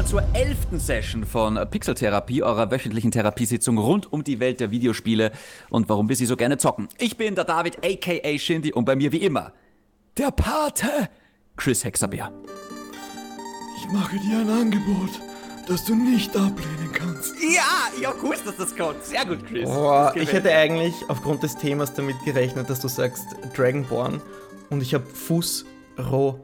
willkommen zur elften Session von Pixeltherapie, eurer wöchentlichen Therapiesitzung rund um die Welt der Videospiele und warum wir sie so gerne zocken. Ich bin der David, aka Shindy, und bei mir wie immer der Pate, Chris Hexabeer. Ich mache dir ein Angebot, das du nicht ablehnen kannst. Ja, ich hab gewusst, dass das kommt. Sehr gut, Chris. Boah, ich hätte eigentlich aufgrund des Themas damit gerechnet, dass du sagst Dragonborn und ich habe Fußro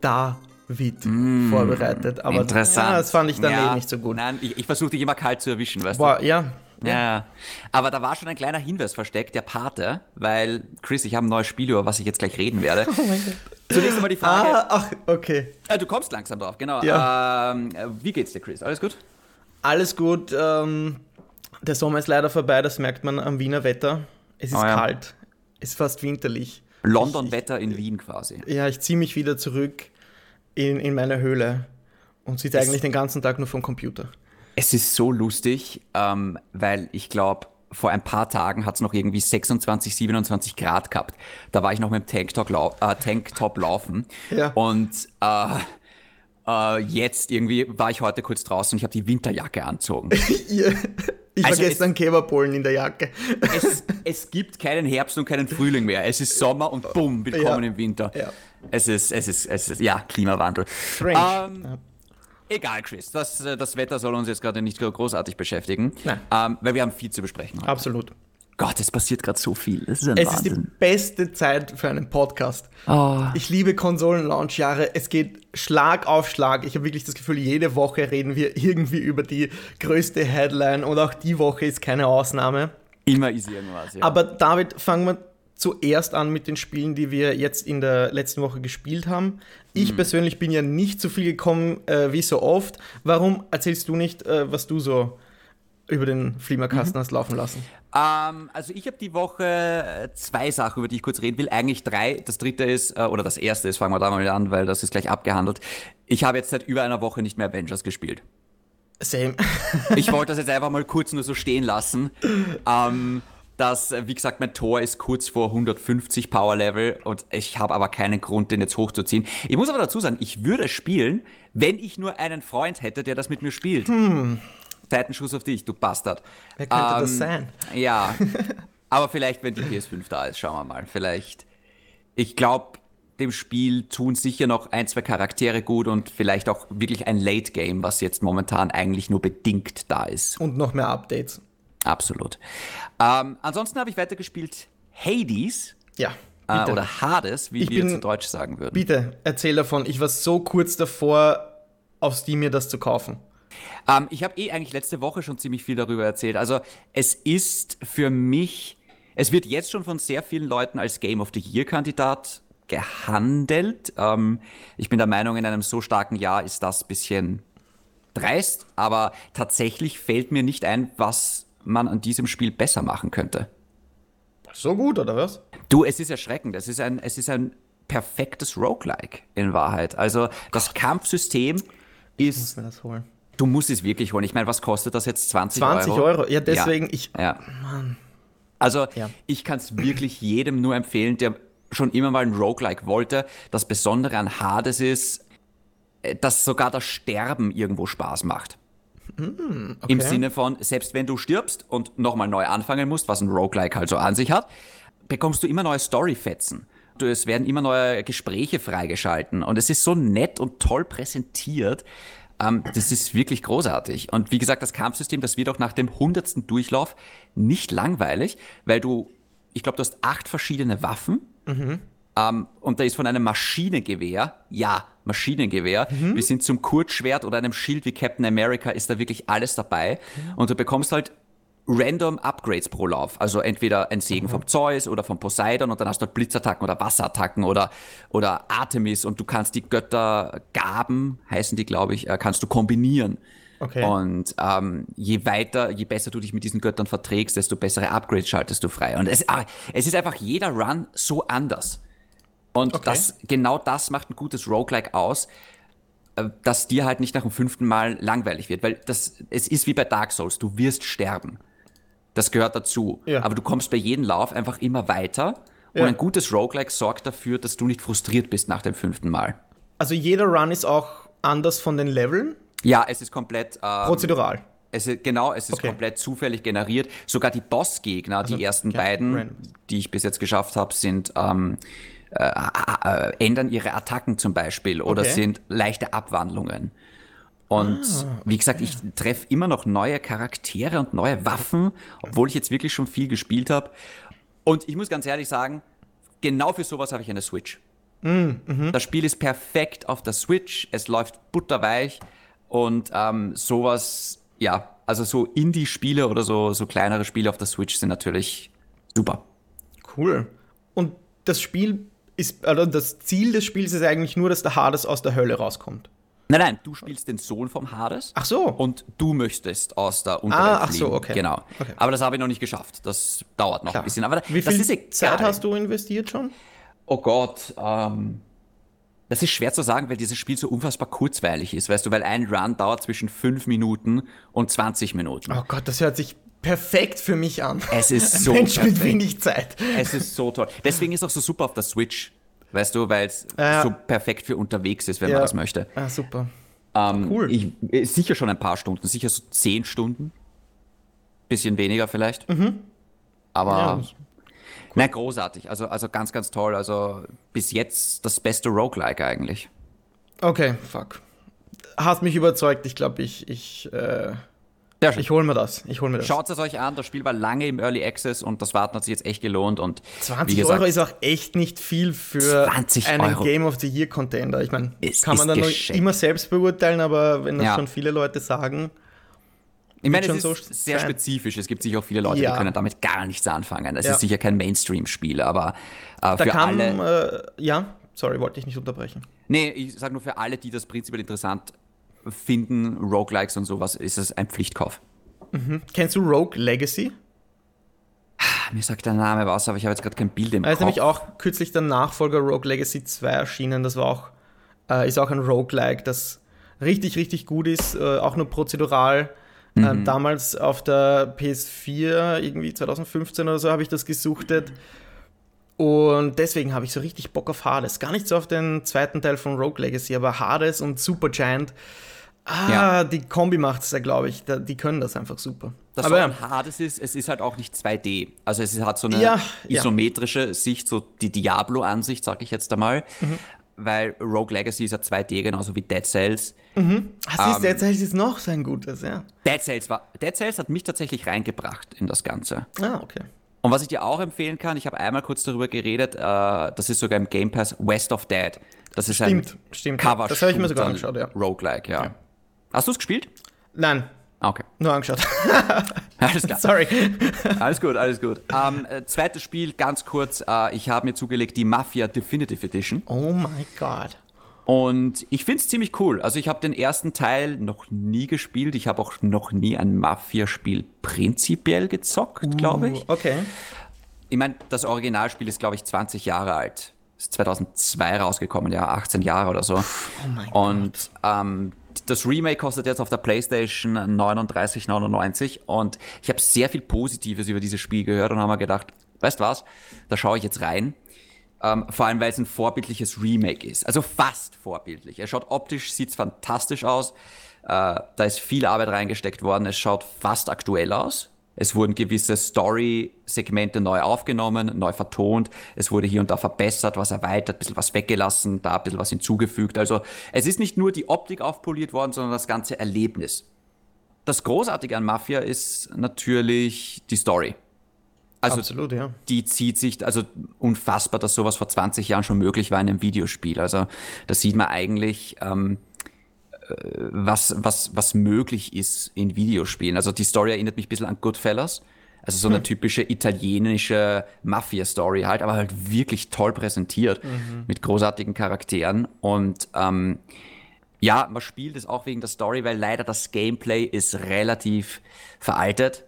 da David mm, vorbereitet. Aber interessant. Ja, das fand ich dann ja, eh nicht so gut. Nein, ich, ich versuche dich immer kalt zu erwischen, weißt Boah, du? Ja, ja. ja. Aber da war schon ein kleiner Hinweis versteckt, der Pate, weil, Chris, ich habe ein neues Spiel, über was ich jetzt gleich reden werde. Oh mein Gott. Zunächst einmal die Frage. Ah, ach, okay. Äh, du kommst langsam drauf, genau. Ja. Ähm, wie geht's dir, Chris? Alles gut? Alles gut. Ähm, der Sommer ist leider vorbei, das merkt man am Wiener Wetter. Es ist oh, ja. kalt. Es ist fast winterlich. London-Wetter in Wien quasi. Ja, ich ziehe mich wieder zurück in, in meiner Höhle und sitze eigentlich den ganzen Tag nur vom Computer. Es ist so lustig, ähm, weil ich glaube, vor ein paar Tagen hat es noch irgendwie 26, 27 Grad gehabt. Da war ich noch mit dem Tanktop, lau äh, Tanktop laufen. Ja. Und äh, äh, jetzt irgendwie war ich heute kurz draußen und ich habe die Winterjacke anzogen. ich also war gestern Käferpollen in der Jacke. Es, es, gibt keinen Herbst und keinen Frühling mehr. Es ist Sommer und bumm, willkommen ja. im Winter. Ja. Es ist, es ist, es ist, ja, Klimawandel. Strange. Ähm, Egal, Chris, das, äh, das Wetter soll uns jetzt gerade nicht großartig beschäftigen, ähm, weil wir haben viel zu besprechen. Heute. Absolut. Gott, es passiert gerade so viel. Ist es Wahnsinn. ist die beste Zeit für einen Podcast. Oh. Ich liebe Konsolen-Launch-Jahre. Es geht Schlag auf Schlag. Ich habe wirklich das Gefühl, jede Woche reden wir irgendwie über die größte Headline und auch die Woche ist keine Ausnahme. Immer ist irgendwas, ja. Aber David, fangen wir zuerst an mit den Spielen, die wir jetzt in der letzten Woche gespielt haben. Ich hm. persönlich bin ja nicht so viel gekommen äh, wie so oft. Warum erzählst du nicht, äh, was du so über den Flimmerkasten mhm. hast laufen lassen? Ähm, also ich habe die Woche äh, zwei Sachen, über die ich kurz reden will. Eigentlich drei. Das dritte ist, äh, oder das erste ist, fangen wir da mal an, weil das ist gleich abgehandelt. Ich habe jetzt seit über einer Woche nicht mehr Avengers gespielt. Same. ich wollte das jetzt einfach mal kurz nur so stehen lassen. Ähm, dass, äh, wie gesagt, mein Tor ist kurz vor 150 Power Level und ich habe aber keinen Grund, den jetzt hochzuziehen. Ich muss aber dazu sagen, ich würde spielen, wenn ich nur einen Freund hätte, der das mit mir spielt. Hm. Seitenschuss auf dich, du Bastard. Wer könnte ähm, das sein? Ja, aber vielleicht, wenn die PS5 da ist, schauen wir mal. Vielleicht. Ich glaube, dem Spiel tun sicher noch ein, zwei Charaktere gut und vielleicht auch wirklich ein Late Game, was jetzt momentan eigentlich nur bedingt da ist. Und noch mehr Updates. Absolut. Ähm, ansonsten habe ich weitergespielt Hades. Ja. Äh, oder Hades, wie ich wir bin, zu Deutsch sagen würden. Bitte, erzähl davon. Ich war so kurz davor, auf Steam mir das zu kaufen. Ähm, ich habe eh eigentlich letzte Woche schon ziemlich viel darüber erzählt. Also es ist für mich, es wird jetzt schon von sehr vielen Leuten als Game of the Year-Kandidat gehandelt. Ähm, ich bin der Meinung, in einem so starken Jahr ist das ein bisschen dreist, aber tatsächlich fällt mir nicht ein, was man an diesem Spiel besser machen könnte. So gut, oder was? Du, es ist erschreckend. Es ist ein, es ist ein perfektes Roguelike in Wahrheit. Also das Gott. Kampfsystem ist. Ich muss mir das holen. Du musst es wirklich holen. Ich meine, was kostet das jetzt? 20, 20 Euro? 20 Euro, ja, deswegen, ja. ich. Ja. Mann. Also, ja. ich kann es wirklich jedem nur empfehlen, der schon immer mal ein Roguelike wollte. Das Besondere an Hades ist, äh, dass sogar das Sterben irgendwo Spaß macht. Mm, okay. Im Sinne von, selbst wenn du stirbst und nochmal neu anfangen musst, was ein Roguelike halt so an sich hat, bekommst du immer neue Storyfetzen. Es werden immer neue Gespräche freigeschalten und es ist so nett und toll präsentiert. Ähm, das ist wirklich großartig. Und wie gesagt, das Kampfsystem, das wird auch nach dem hundertsten Durchlauf nicht langweilig, weil du, ich glaube, du hast acht verschiedene Waffen. Mhm. Ähm, und da ist von einem Maschinengewehr, ja, Maschinengewehr, mhm. bis hin zum Kurzschwert oder einem Schild wie Captain America ist da wirklich alles dabei. Mhm. Und du bekommst halt random Upgrades pro Lauf. Also entweder ein Segen mhm. vom Zeus oder vom Poseidon und dann hast du halt Blitzattacken oder Wasserattacken oder, oder Artemis und du kannst die Göttergaben, heißen die, glaube ich, äh, kannst du kombinieren. Okay. Und ähm, je weiter, je besser du dich mit diesen Göttern verträgst, desto bessere Upgrades schaltest du frei. Und es, ah, es ist einfach jeder Run so anders. Und okay. das, genau das macht ein gutes Roguelike aus, äh, dass dir halt nicht nach dem fünften Mal langweilig wird. Weil das, es ist wie bei Dark Souls, du wirst sterben. Das gehört dazu. Ja. Aber du kommst bei jedem Lauf einfach immer weiter. Ja. Und ein gutes Roguelike sorgt dafür, dass du nicht frustriert bist nach dem fünften Mal. Also jeder Run ist auch anders von den Leveln? Ja, es ist komplett. Ähm, Prozedural. Es ist, genau, es ist Okay. komplett zufällig generiert. Sogar die Bossgegner, die ersten beiden, random. die ich bis jetzt geschafft habe, sind ähm, äh, äh, ändern ihre Attacken zum Beispiel oder Okay. Ah, sind leichte Abwandlungen. Und wie gesagt, ich treffe immer noch neue Charaktere und neue Waffen, obwohl ich jetzt wirklich schon viel gespielt habe. Und ich muss ganz ehrlich sagen, genau für sowas habe ich eine Switch. Das Spiel ist perfekt auf der Switch, es läuft butterweich und ähm, sowas, ja, also so Indie-Spiele oder so, so kleinere Spiele auf der Switch sind natürlich super. Cool. Und das Spiel ist, also das Ziel des Spiels ist eigentlich nur, dass der Hades aus der Hölle rauskommt. Nein, nein, du spielst den Sohn vom Hades. Ach so. Und du möchtest aus der Unterwelt Ah, ach so, fliegen. okay. Genau. Okay. Aber das habe ich noch nicht geschafft. Das dauert noch Klar. ein bisschen. Aber Wie viel. Zeit hast du investiert schon? Oh Gott, ähm, das ist schwer zu sagen, weil dieses Spiel so unfassbar kurzweilig ist, weißt du, weil ein Run dauert zwischen 5 Minuten und 20 Minuten. Oh Gott, das hört sich perfekt für mich an. Es ist Ein so Mensch mit perfekt. wenig Zeit. Es ist so toll. Deswegen ist es auch so super auf der Switch, weißt du, weil es Ja. so perfekt für unterwegs ist, wenn Ja. man das möchte. Ah, super. Ähm, Cool. Ich, äh, sicher schon ein paar Stunden, sicher so 10 Stunden. Bisschen weniger vielleicht. Aber Mhm. Ja, das- na, großartig. Also, also ganz, ganz toll. Also bis jetzt das beste Roguelike eigentlich. Okay, fuck. Hast mich überzeugt. Ich glaube, ich, ich, äh, Sehr schön. ich hole mir das. Ich hole mir das. Schaut es euch an, das Spiel war lange im Early Access und das Warten hat sich jetzt echt gelohnt. Und 20 wie gesagt, Euro ist auch echt nicht viel für 20 einen Euro. Game of the Year Contender. Ich meine, kann man dann noch geschenkt. immer selbst beurteilen, aber wenn das Ja. schon viele Leute sagen, ich meine, schon es so ist sehr sein. spezifisch. Es gibt sicher auch viele Leute, Ja. die können damit gar nichts anfangen. Es Ja. ist sicher kein Mainstream-Spiel, aber äh, da für kam, alle. äh, ja, sorry, wollte ich nicht unterbrechen. Nee, ich sage nur für alle, die das prinzipiell interessant finden, Roguelikes und sowas, ist es ein Pflichtkauf. Kennst du Rogue Legacy? Ah, Mir sagt der Name was, aber ich habe jetzt gerade kein Bild im Da ist Kopf. nämlich auch kürzlich der Nachfolger Rogue Legacy 2 erschienen. Das war auch, äh, ist auch ein Roguelike, das richtig, richtig gut ist, äh, auch nur prozedural. Mhm. Ähm, damals auf der PS4, irgendwie 2015 oder so, habe ich das gesuchtet. Und deswegen habe ich so richtig Bock auf Hades. Gar nicht so auf den zweiten Teil von Rogue Legacy, aber Hades und Supergiant. Ah, Ja. die Kombi macht es ja, glaube ich. Da, die können das einfach super. Das aber aber Hades ist, es ist halt auch nicht 2D. Also es hat so eine Ja, ja. isometrische Sicht, so die Diablo-Ansicht, sage ich jetzt einmal. Mhm. Weil Rogue Legacy ist ja 2D, genauso wie Dead Cells. ah, Ähm. siehst du, jetzt ist noch so ein gutes, ja. Dead Cells, war, Dead Cells hat mich tatsächlich reingebracht in das Ganze. Ah, okay. Und was ich dir auch empfehlen kann, ich habe einmal kurz darüber geredet, äh, das ist sogar im Game Pass West of Dead. Das ist Stimmt, ein stimmt. cover Das habe ich mir sogar angeschaut, ja. Roguelike, ja. Ja. Hast du es gespielt? Nein, Ah, Okay. nur angeschaut. Alles klar. Sorry. Alles gut, alles gut. Ähm, äh, zweites Spiel, ganz kurz. Äh, ich habe mir zugelegt die Mafia Definitive Edition. Oh my god. Und ich finde es ziemlich cool. Also ich habe den ersten Teil noch nie gespielt. Ich habe auch noch nie ein Mafia-Spiel prinzipiell gezockt, glaube ich. Okay. Ich meine, das Originalspiel ist, glaube ich, 20 Jahre alt. Ist 2002 rausgekommen, ja, 18 Jahre oder so. Oh mein Und ähm, das Remake kostet jetzt auf der PlayStation 39,99 und ich habe sehr viel Positives über dieses Spiel gehört und habe mir gedacht, weißt was, da schaue ich jetzt rein. Ähm, vor allem, weil es ein vorbildliches Remake ist. Also fast vorbildlich. Er schaut optisch, sieht fantastisch aus. Äh, da ist viel Arbeit reingesteckt worden. Es schaut fast aktuell aus. Es wurden gewisse Story-Segmente neu aufgenommen, neu vertont. Es wurde hier und da verbessert, was erweitert, ein bisschen was weggelassen, da ein bisschen was hinzugefügt. Also es ist nicht nur die Optik aufpoliert worden, sondern das ganze Erlebnis. Das Großartige an Mafia ist natürlich die Story. Also Absolut, ja. die zieht sich, also unfassbar, dass sowas vor 20 Jahren schon möglich war in einem Videospiel. Also da sieht man eigentlich, ähm, äh, was, was, was möglich ist in Videospielen. Also die Story erinnert mich ein bisschen an Goodfellas. Also so eine typische italienische Mafia-Story halt, aber halt wirklich toll präsentiert mit großartigen Charakteren. Und ähm, ja, man spielt es auch wegen der Story, weil leider das Gameplay ist relativ veraltet.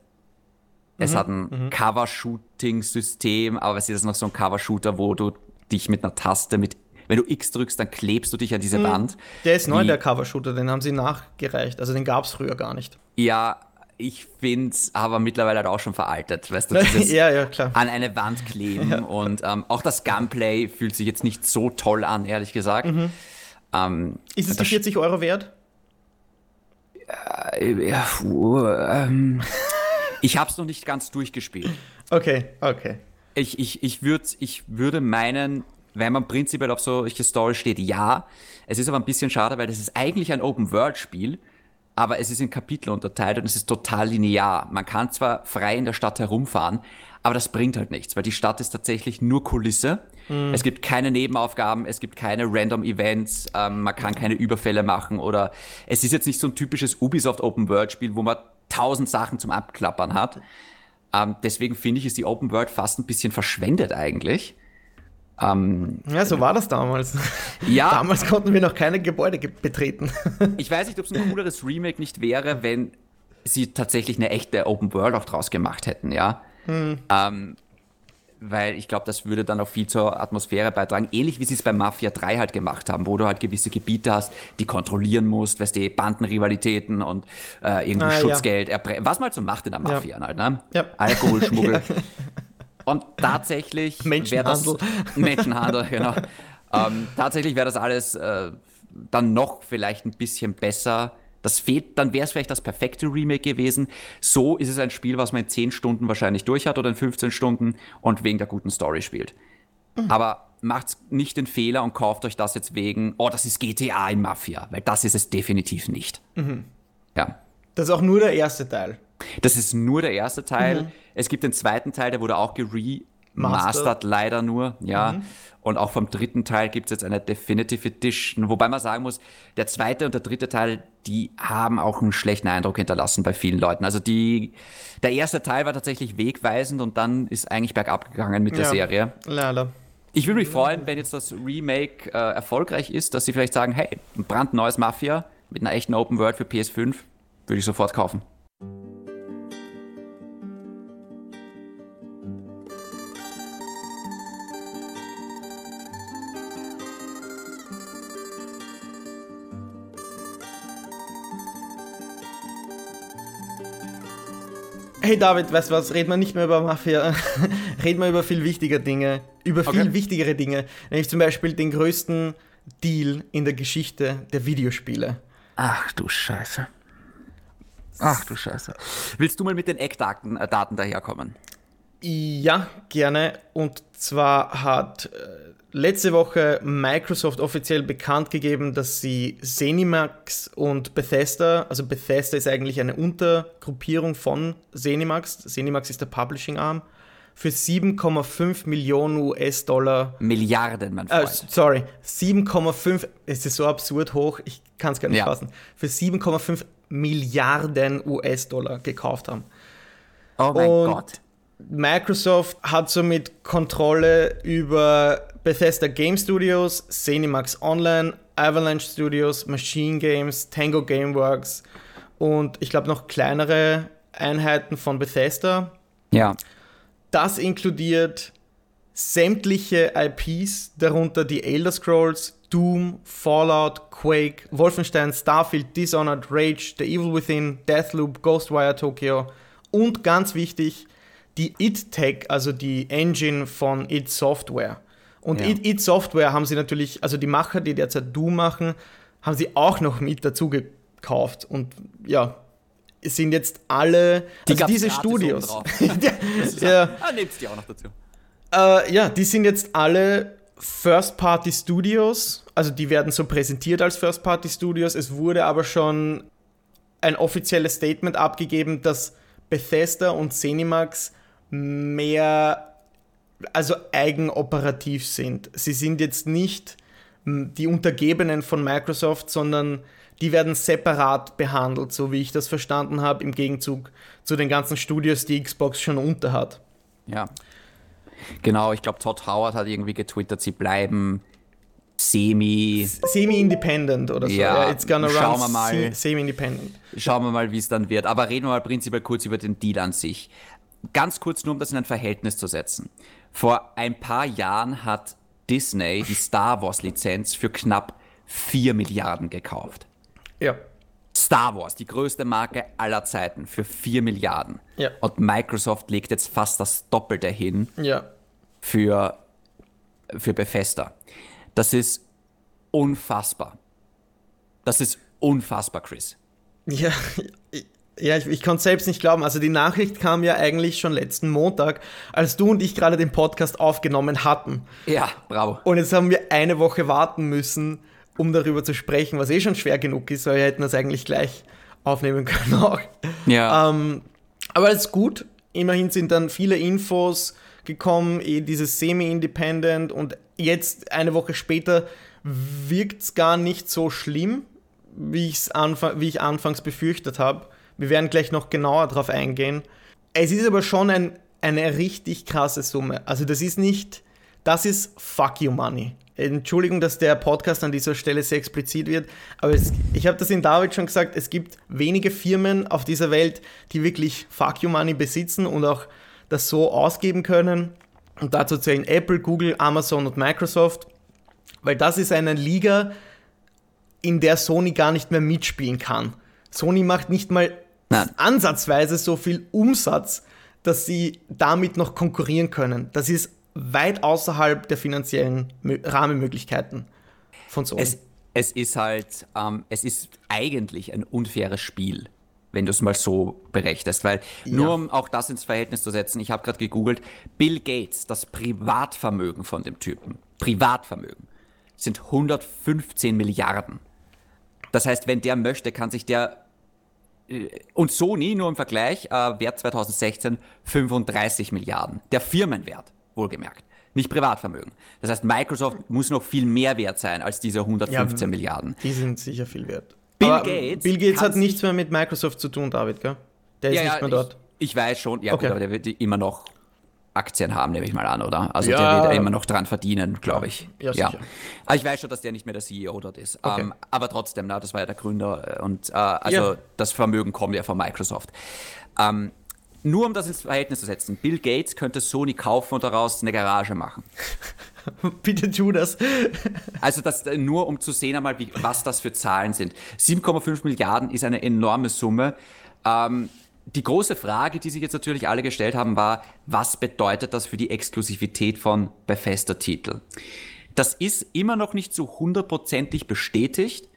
Es hat ein Cover-Shooting-System, aber es ist noch so ein Cover-Shooter, wo du dich mit einer Taste, mit, wenn du X drückst, dann klebst du dich an diese Wand. Der ist neu, Wie- der Cover-Shooter, den haben sie nachgereicht. Also den gab es früher gar nicht. Ja, ich finde es aber mittlerweile halt auch schon veraltet. Weißt du, dieses ja, ja, klar. an eine Wand kleben und ähm, auch das Gunplay fühlt sich jetzt nicht so toll an, ehrlich gesagt. Ähm, Ist es die das- 40 Euro wert? Äh, ja, puh, ähm, ich habe es noch nicht ganz durchgespielt. Okay, okay. Ich, ich, ich, würd, ich würde meinen, wenn man prinzipiell auf solche Story steht, ja. Es ist aber ein bisschen schade, weil das ist eigentlich ein Open-World-Spiel, aber es ist in Kapitel unterteilt und es ist total linear. Man kann zwar frei in der Stadt herumfahren, aber das bringt halt nichts, weil die Stadt ist tatsächlich nur Kulisse. Mhm. Es gibt keine Nebenaufgaben, es gibt keine random Events, ähm, man kann keine Überfälle machen oder es ist jetzt nicht so ein typisches Ubisoft Open World Spiel, wo man tausend Sachen zum Abklappern hat. Ähm, deswegen finde ich, ist die Open World fast ein bisschen verschwendet eigentlich. Ähm, ja, so war das damals. Ja. damals konnten wir noch keine Gebäude betreten. ich weiß nicht, ob es ein cooleres Remake nicht wäre, wenn sie tatsächlich eine echte Open World auch draus gemacht hätten, ja. Hm. Ähm, weil ich glaube, das würde dann auch viel zur Atmosphäre beitragen. Ähnlich wie sie es bei Mafia 3 halt gemacht haben, wo du halt gewisse Gebiete hast, die kontrollieren musst, weißt du, Bandenrivalitäten und äh, irgendwie ah, Schutzgeld, ja. was man halt so macht in der Mafia ja. halt, ne? Ja. Alkoholschmuggel. Und tatsächlich wäre das Menschenhandel, genau. Ähm, tatsächlich wäre das alles äh, dann noch vielleicht ein bisschen besser. Das fehlt, dann wäre es vielleicht das perfekte Remake gewesen. So ist es ein Spiel, was man in 10 Stunden wahrscheinlich durch hat oder in 15 Stunden und wegen der guten Story spielt. Mhm. Aber macht nicht den Fehler und kauft euch das jetzt wegen, oh, das ist GTA in Mafia, weil das ist es definitiv nicht. Mhm. Ja. Das ist auch nur der erste Teil. Das ist nur der erste Teil. Mhm. Es gibt den zweiten Teil, der wurde auch geremastert, leider nur. Ja. Mhm. Und auch vom dritten Teil gibt es jetzt eine Definitive Edition. Wobei man sagen muss, der zweite und der dritte Teil, die haben auch einen schlechten Eindruck hinterlassen bei vielen Leuten. Also die, der erste Teil war tatsächlich wegweisend und dann ist eigentlich bergab gegangen mit der ja, Serie. Leider. Ich würde mich freuen, wenn jetzt das Remake äh, erfolgreich ist, dass sie vielleicht sagen, hey, ein brandneues Mafia mit einer echten Open World für PS5 würde ich sofort kaufen. Hey David, weißt du was? Reden wir nicht mehr über Mafia, reden wir über viel wichtigere Dinge, über viel okay. wichtigere Dinge, nämlich zum Beispiel den größten Deal in der Geschichte der Videospiele. Ach du Scheiße. Ach du Scheiße. Willst du mal mit den Eckdaten äh, Daten daherkommen? Ja, gerne. Und zwar hat äh, letzte Woche Microsoft offiziell bekannt gegeben, dass sie Zenimax und Bethesda, also Bethesda ist eigentlich eine Untergruppierung von Zenimax, Zenimax ist der Publishing Arm, für 7,5 Millionen US-Dollar. Milliarden, mein Freund. Äh, sorry, 7,5, es ist so absurd hoch, ich kann es gar nicht ja. fassen. Für 7,5 Milliarden US-Dollar gekauft haben. Oh mein und Gott. Microsoft hat somit Kontrolle über Bethesda Game Studios, Cinemax Online, Avalanche Studios, Machine Games, Tango Gameworks und ich glaube noch kleinere Einheiten von Bethesda. Ja. Das inkludiert sämtliche IPs, darunter die Elder Scrolls, Doom, Fallout, Quake, Wolfenstein, Starfield, Dishonored, Rage, The Evil Within, Deathloop, Ghostwire Tokyo und ganz wichtig, die It Tech, also die Engine von It Software. Und ja. It, It Software haben sie natürlich, also die Macher, die derzeit Doom machen, haben sie auch noch mit dazu gekauft. Und ja, es sind jetzt alle, die also diese Studios. ja, ja. Ah, nehmt die auch noch dazu. Äh, ja, die sind jetzt alle First-Party-Studios. Also die werden so präsentiert als First-Party-Studios. Es wurde aber schon ein offizielles Statement abgegeben, dass Bethesda und Cinemax mehr also eigenoperativ sind. Sie sind jetzt nicht die Untergebenen von Microsoft, sondern die werden separat behandelt, so wie ich das verstanden habe, im Gegenzug zu den ganzen Studios, die Xbox schon unter hat. Ja. Genau, ich glaube, Todd Howard hat irgendwie getwittert, sie bleiben semi. Semi-independent oder so. Ja, it's gonna schauen wir mal. Semi-independent. Schauen wir mal, wie es dann wird. Aber reden wir mal prinzipiell kurz über den Deal an sich. Ganz kurz nur, um das in ein Verhältnis zu setzen. Vor ein paar Jahren hat Disney die Star Wars-Lizenz für knapp 4 Milliarden gekauft. Ja. Star Wars, die größte Marke aller Zeiten, für 4 Milliarden. Ja. Und Microsoft legt jetzt fast das Doppelte hin ja. für, für Bethesda. Das ist unfassbar. Das ist unfassbar, Chris. Ja, ja, ich, ich konnte es selbst nicht glauben. Also die Nachricht kam ja eigentlich schon letzten Montag, als du und ich gerade den Podcast aufgenommen hatten. Ja, bravo. Und jetzt haben wir eine Woche warten müssen, um darüber zu sprechen, was eh schon schwer genug ist, weil wir hätten das eigentlich gleich aufnehmen können auch. Ja. Ähm, aber es ist gut. Immerhin sind dann viele Infos gekommen, eh dieses Semi-Independent und jetzt eine Woche später wirkt es gar nicht so schlimm, wie, ich's anfang, wie ich anfangs befürchtet habe. Wir werden gleich noch genauer darauf eingehen. Es ist aber schon ein, eine richtig krasse Summe. Also das ist nicht, das ist Fuck You Money. Entschuldigung, dass der Podcast an dieser Stelle sehr explizit wird, aber es, ich habe das in David schon gesagt, es gibt wenige Firmen auf dieser Welt, die wirklich Fuck You Money besitzen und auch das so ausgeben können. Und dazu zählen Apple, Google, Amazon und Microsoft, weil das ist eine Liga, in der Sony gar nicht mehr mitspielen kann. Sony macht nicht mal Nein. ansatzweise so viel Umsatz, dass sie damit noch konkurrieren können. Das ist weit außerhalb der finanziellen Mö- Rahmenmöglichkeiten von Sony. Es, es ist halt, ähm, es ist eigentlich ein unfaires Spiel, wenn du es mal so berechnest, weil nur um auch das ins Verhältnis zu setzen, ich habe gerade gegoogelt, Bill Gates, das Privatvermögen von dem Typen, Privatvermögen, sind 115 Milliarden. Das heißt, wenn der möchte, kann sich der und Sony, nur im Vergleich, äh, Wert 2016 35 Milliarden. Der Firmenwert, wohlgemerkt. Nicht Privatvermögen. Das heißt, Microsoft muss noch viel mehr wert sein als diese 115 Ja, Milliarden. Die sind sicher viel wert. Bill Aber Gates Bill Gates hat nichts mehr mit Microsoft zu tun, David, gell? Der ist nicht mehr dort. Ich, ich weiß schon, ja Okay. gut, aber der wird immer noch Aktien haben, nehme ich mal an, oder? Also Ja. der wird ja immer noch dran verdienen, glaube ich. Ja, sicher. Aber ich weiß schon, dass der nicht mehr der CEO dort ist. Okay. Ähm, aber trotzdem, na, das war ja der Gründer äh, und äh, also Ja. das Vermögen kommt ja von Microsoft. Ähm, nur um das ins Verhältnis zu setzen, Bill Gates könnte Sony kaufen und daraus eine Garage machen. Bitte tu das. Also das äh, nur um zu sehen einmal, wie, was das für Zahlen sind. 7,5 Milliarden ist eine enorme Summe. Ähm, die große Frage, die sich jetzt natürlich alle gestellt haben, war, was bedeutet das für die Exklusivität von Bethesda-Titel? Das ist immer noch nicht so hundertprozentig bestätigt.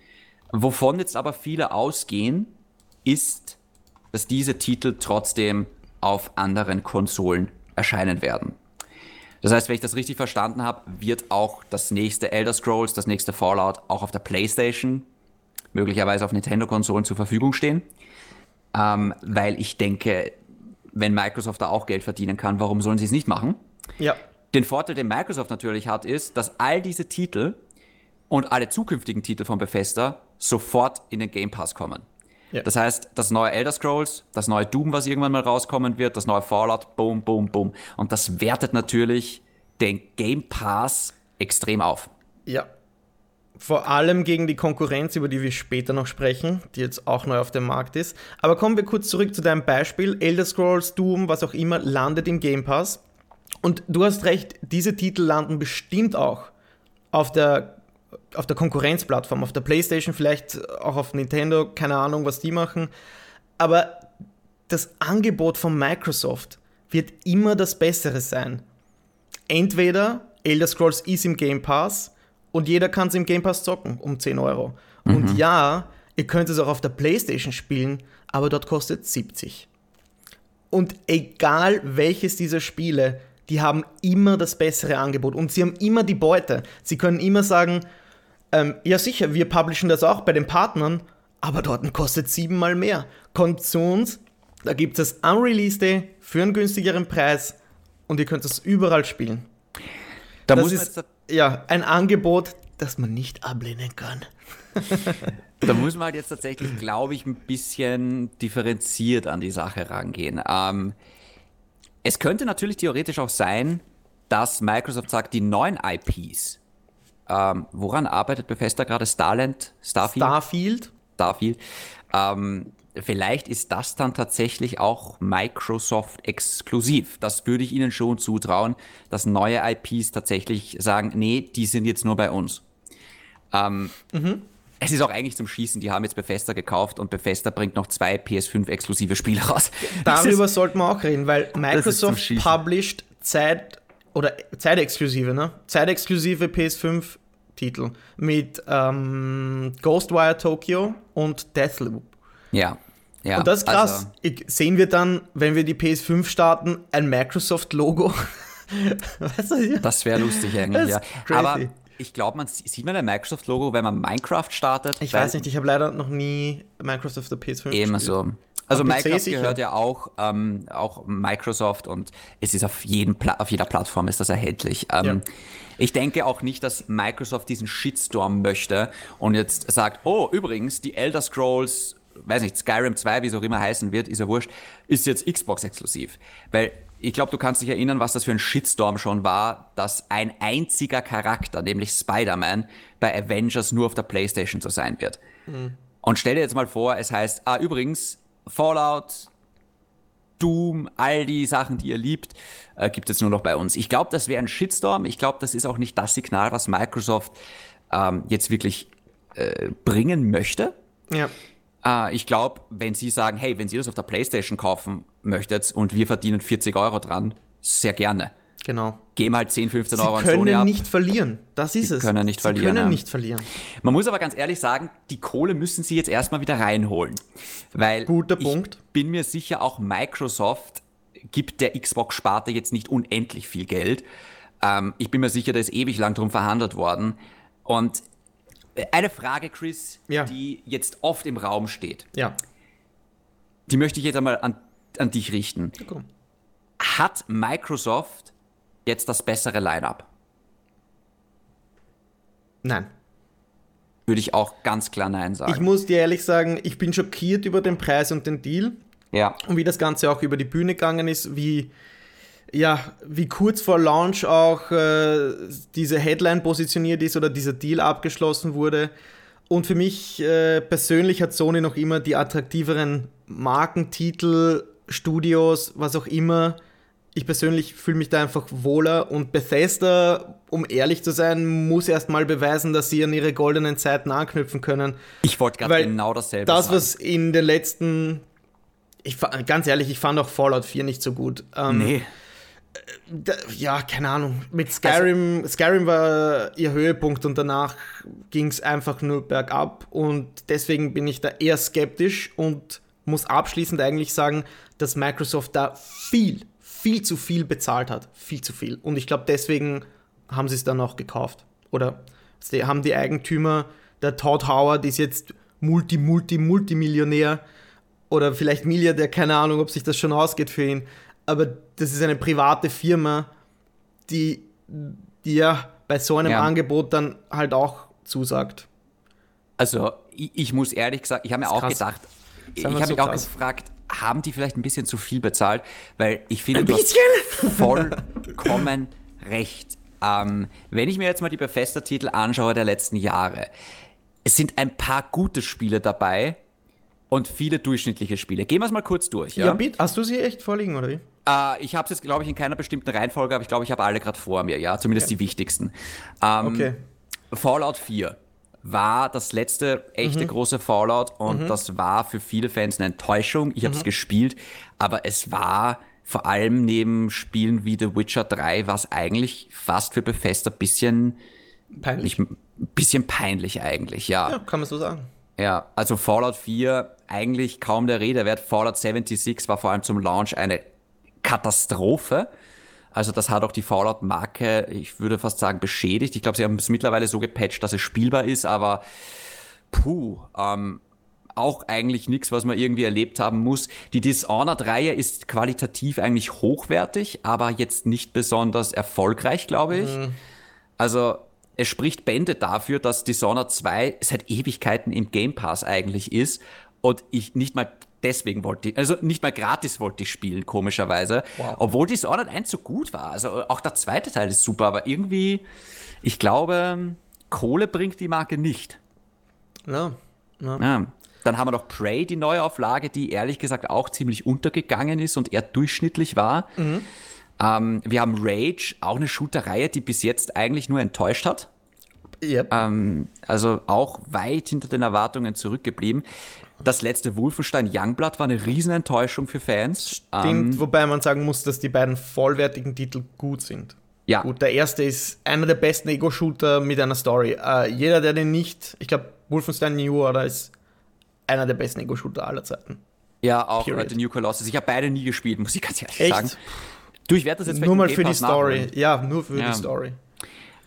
Wovon jetzt aber viele ausgehen, ist, dass diese Titel trotzdem auf anderen Konsolen erscheinen werden. Das heißt, wenn ich das richtig verstanden habe, wird auch das nächste Elder Scrolls, das nächste Fallout auch auf der PlayStation, möglicherweise auf Nintendo-Konsolen zur Verfügung stehen. Ähm, weil ich denke, wenn Microsoft da auch Geld verdienen kann, warum sollen sie es nicht machen? Ja. Den Vorteil, den Microsoft natürlich hat, ist, dass all diese Titel und alle zukünftigen Titel von Bethesda sofort in den Game Pass kommen. Ja. Das heißt, das neue Elder Scrolls, das neue Doom, was irgendwann mal rauskommen wird, das neue Fallout, boom, boom, boom. Und das wertet natürlich den Game Pass extrem auf. Ja. Vor allem gegen die Konkurrenz, über die wir später noch sprechen, die jetzt auch neu auf dem Markt ist. Aber kommen wir kurz zurück zu deinem Beispiel. Elder Scrolls, Doom, was auch immer, landet im Game Pass. Und du hast recht, diese Titel landen bestimmt auch auf der, auf der Konkurrenzplattform, auf der PlayStation, vielleicht auch auf Nintendo, keine Ahnung, was die machen. Aber das Angebot von Microsoft wird immer das Bessere sein. Entweder Elder Scrolls ist im Game Pass und jeder kann es im Game Pass zocken um 10 Euro. Und ja, ihr könnt es auch auf der PlayStation spielen, aber dort kostet 70. Und egal welches dieser Spiele, die haben immer das bessere Angebot und sie haben immer die Beute. Sie können immer sagen, ähm, ja sicher, wir publishen das auch bei den Partnern, aber dort kostet siebenmal mehr. Kommt zu uns, da gibt es Unreleased Day für einen günstigeren Preis und ihr könnt es überall spielen. Da Das muss, ist jetzt, ja ein Angebot, das man nicht ablehnen kann. da muss man halt jetzt tatsächlich, glaube ich, ein bisschen differenziert an die Sache rangehen. Ähm, es könnte natürlich theoretisch auch sein, dass Microsoft sagt, die neuen IPs, ähm, woran arbeitet Bethesda gerade? Starland? Starfield? Starfield, Starfield. Ähm, vielleicht ist das dann tatsächlich auch Microsoft exklusiv. Das würde ich Ihnen schon zutrauen, dass neue IPs tatsächlich sagen, nee, die sind jetzt nur bei uns. Ähm, Es ist auch eigentlich zum Schießen. Die haben jetzt Bethesda gekauft und Bethesda bringt noch zwei PS5-exklusive Spiele raus. Darüber ist- sollten wir auch reden, weil Microsoft published Zeit oder Zeitexklusive, ne? Zeitexklusive PS5-Titel mit ähm, Ghostwire Tokyo und Deathloop. Ja. Ja. Und das ist krass. Also, Ich, sehen wir dann, wenn wir die PS5 starten, ein Microsoft-Logo? weißt du, das wäre lustig eigentlich, ja. crazy. Aber ich glaube, man sieht man ein Microsoft-Logo, wenn man Minecraft startet. ich weiß nicht, ich habe leider noch nie Microsoft auf der PS5 Eben gespielt. so. Also Am Minecraft gehört ja auch, ähm, auch Microsoft und es ist auf, jedem Pla auf jeder Plattform ist das erhältlich. Ähm, Ja. Ich denke auch nicht, dass Microsoft diesen Shitstorm möchte und jetzt sagt, oh, übrigens, die Elder Scrolls, weiß nicht, Skyrim 2, wie es auch immer heißen wird, ist ja wurscht, ist jetzt Xbox-exklusiv. Weil ich glaube, du kannst dich erinnern, was das für ein Shitstorm schon war, dass ein einziger Charakter, nämlich Spider-Man, bei Avengers nur auf der Playstation zu sein wird. Und stell dir jetzt mal vor, es heißt, ah, übrigens, Fallout, Doom, all die Sachen, die ihr liebt, äh, gibt es nur noch bei uns. Ich glaube, das wäre ein Shitstorm. Ich glaube, das ist auch nicht das Signal, was Microsoft ähm, jetzt wirklich äh, bringen möchte. Ja. Äh, ich glaube, wenn sie sagen, hey, wenn ihr das auf der Playstation kaufen möchtet und wir verdienen 40 Euro dran, sehr gerne. Genau. Geben halt 10, 15 Sie Euro an Sony können ab. nicht verlieren. Das ist es. können nicht Sie verlieren, können ja. nicht verlieren. Man muss aber ganz ehrlich sagen, die Kohle müssen sie jetzt erstmal wieder reinholen. Weil Guter ich Punkt. bin mir sicher, auch Microsoft gibt der Xbox-Sparte jetzt nicht unendlich viel Geld. Ähm, ich bin mir sicher, da ist ewig lang drum verhandelt worden. Und eine Frage, Chris, Ja. die jetzt oft im Raum steht, Ja. die möchte ich jetzt einmal an, an dich richten. Komm. Hat Microsoft jetzt das bessere Line-up? Nein. Würde ich auch ganz klar Nein sagen. Ich muss dir ehrlich sagen, ich bin schockiert über den Preis und den Deal ja. und wie das Ganze auch über die Bühne gegangen ist, wie, ja, wie kurz vor Launch auch äh, diese Headline positioniert ist oder dieser Deal abgeschlossen wurde. Und für mich äh, persönlich hat Sony noch immer die attraktiveren Markentitel, Studios, was auch immer. Ich persönlich fühle mich da einfach wohler und Bethesda, um ehrlich zu sein, muss erst mal beweisen, dass sie an ihre goldenen Zeiten anknüpfen können. Ich wollte gerade genau dasselbe Das, sagen. was in den letzten. Ich, ganz ehrlich, ich fand auch Fallout 4 nicht so gut. Ähm, Nee. Ja, keine Ahnung. Mit Skyrim, Skyrim war ihr Höhepunkt und danach ging es einfach nur bergab. Und deswegen bin ich da eher skeptisch und muss abschließend eigentlich sagen, dass Microsoft da viel, viel zu viel bezahlt hat. Viel zu viel. Und ich glaube, deswegen haben sie es dann auch gekauft. Oder sie haben die Eigentümer, der Todd Howard ist jetzt Multi, Multi, Multimillionär oder vielleicht Milliardär, keine Ahnung, ob sich das schon ausgeht für ihn. Aber das ist eine private Firma, die, ja bei so einem Ja. Angebot dann halt auch zusagt. Also, ich, ich muss ehrlich gesagt, ich habe mir auch krass. gedacht, ich habe so mich auch krass. gefragt, haben die vielleicht ein bisschen zu viel bezahlt? Weil ich finde, Ein du bisschen? hast vollkommen recht. Ähm, wenn ich mir jetzt mal die Bethesda-Titel anschaue der letzten Jahre, es sind ein paar gute Spiele dabei und viele durchschnittliche Spiele. Gehen wir es mal kurz durch. Ja, Ja? bitte. Hast du sie echt vorliegen, oder wie? Äh, ich habe es jetzt, glaube ich, in keiner bestimmten Reihenfolge, aber ich glaube, ich habe alle gerade vor mir, ja, zumindest die wichtigsten. Ähm, Okay. Fallout 4 war das letzte echte Mhm. große Fallout und das war für viele Fans eine Enttäuschung. Ich habe Mhm. es gespielt, aber es war vor allem neben Spielen wie The Witcher 3, was eigentlich fast für Bethesda ein bisschen, Peinlich. nicht, bisschen peinlich eigentlich, ja. Ja, kann man so sagen. Ja, also Fallout 4 eigentlich kaum der Rede wert. Fallout 76 war vor allem zum Launch eine Katastrophe. Also das hat auch die Fallout-Marke, ich würde fast sagen, beschädigt. Ich glaube, sie haben es mittlerweile so gepatcht, dass es spielbar ist, aber puh, ähm, auch eigentlich nichts, was man irgendwie erlebt haben muss. Die Dishonored-Reihe ist qualitativ eigentlich hochwertig, aber jetzt nicht besonders erfolgreich, glaube ich. Also es spricht Bände dafür, dass Dishonored 2 seit Ewigkeiten im Game Pass eigentlich ist und ich nicht mal deswegen wollte, also nicht mal gratis wollte ich spielen, komischerweise. Obwohl Dishonored 1 so gut war. Also auch der zweite Teil ist super, aber irgendwie, ich glaube, Kohle bringt die Marke nicht. Ja. ja. Ja. Dann haben wir noch Prey, die Neuauflage, die ehrlich gesagt auch ziemlich untergegangen ist und eher durchschnittlich war. Ähm, wir haben Rage, auch eine Shooter-Reihe, die bis jetzt eigentlich nur enttäuscht hat. Yep. Ähm, also auch weit hinter den Erwartungen zurückgeblieben. Das letzte Wolfenstein Youngblood war eine Riesenenttäuschung für Fans. Ähm, Stimmt, wobei man sagen muss, dass die beiden vollwertigen Titel gut sind. ja, Gut, der erste ist einer der besten Ego-Shooter mit einer Story. Äh, jeder, der den nicht, ich glaube, Wolfenstein New Order ist einer der besten Ego-Shooter aller Zeiten. Ja, auch Period. äh, The New Colossus. Ich habe beide nie gespielt, muss ich ganz ehrlich Echt? sagen. Du, ich werde das jetzt Nur mal für die Story. nachholen. Ja, nur für Ja. die Story.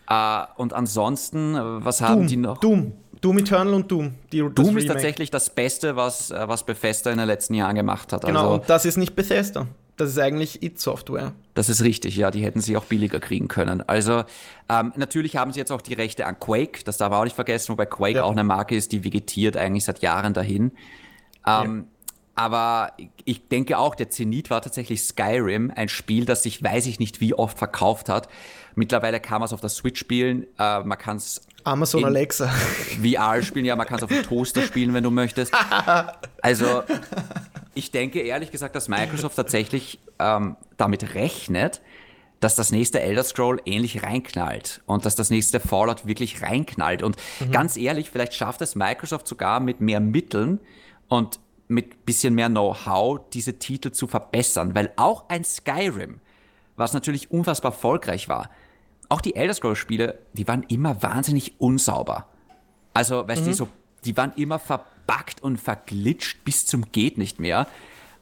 Äh, und ansonsten, äh, was haben Doom, die noch? Doom. Doom Eternal und Doom. Die, Doom ist Remake. tatsächlich das Beste, was, äh, was Bethesda in den letzten Jahren gemacht hat. Genau, Also, und das ist nicht Bethesda. Das ist eigentlich id Software. das ist richtig, ja, die hätten sie auch billiger kriegen können. Also, ähm, natürlich haben sie jetzt auch die Rechte an Quake, das darf man auch nicht vergessen, wobei Quake Ja. auch eine Marke ist, die vegetiert eigentlich seit Jahren dahin. Ähm, Aber ich denke auch, der Zenit war tatsächlich Skyrim, ein Spiel, das sich, weiß ich nicht, wie oft verkauft hat. Mittlerweile kann man es auf der Switch spielen, äh, man kann es Amazon Alexa. VR spielen, ja, man kann es auf dem Toaster spielen, wenn du möchtest. Also, ich denke ehrlich gesagt, dass Microsoft tatsächlich ähm, damit rechnet, dass das nächste Elder Scroll ähnlich reinknallt und dass das nächste Fallout wirklich reinknallt. Und ganz ehrlich, vielleicht schafft es Microsoft sogar mit mehr Mitteln und mit bisschen mehr Know-how diese Titel zu verbessern, weil auch ein Skyrim, was natürlich unfassbar erfolgreich war, auch die Elder Scrolls Spiele, die waren immer wahnsinnig unsauber. Also, weißt du, so, die waren immer verbuggt und verglitscht bis zum geht nicht mehr.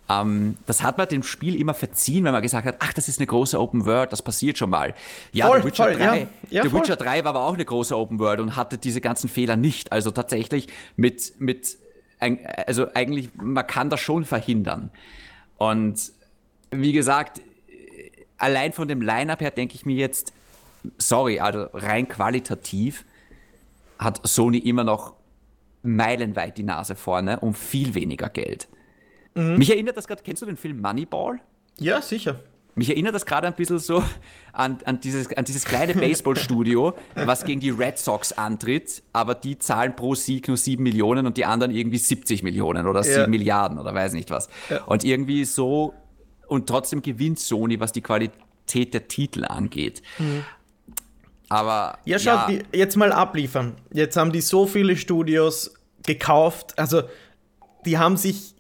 Ähm, das hat man dem Spiel immer verziehen, wenn man gesagt hat, ach, das ist eine große Open World, das passiert schon mal. Ja, Voll, The Witcher voll, 3, ja. Ja, The. Witcher 3 war aber auch eine große Open World und hatte diese ganzen Fehler nicht. Also tatsächlich mit, mit, also eigentlich, man kann das schon verhindern. Und wie gesagt, allein von dem Line-Up her denke ich mir jetzt, sorry, also rein qualitativ hat Sony immer noch meilenweit die Nase vorne um viel weniger Geld. Mich erinnert das gerade, kennst du den Film Moneyball? Ja, sicher. Mich erinnert das gerade ein bisschen so an, an, dieses, an dieses kleine Baseballstudio, was gegen die Red Sox antritt, aber die zahlen pro Sieg nur 7 Millionen und die anderen irgendwie 70 Millionen oder 7 Ja. Milliarden oder weiß nicht was. Ja. Und irgendwie so, und trotzdem gewinnt Sony, was die Qualität der Titel angeht. Aber Ja, schaut, Die, jetzt mal abliefern. Jetzt haben die so viele Studios gekauft. Also, die haben sich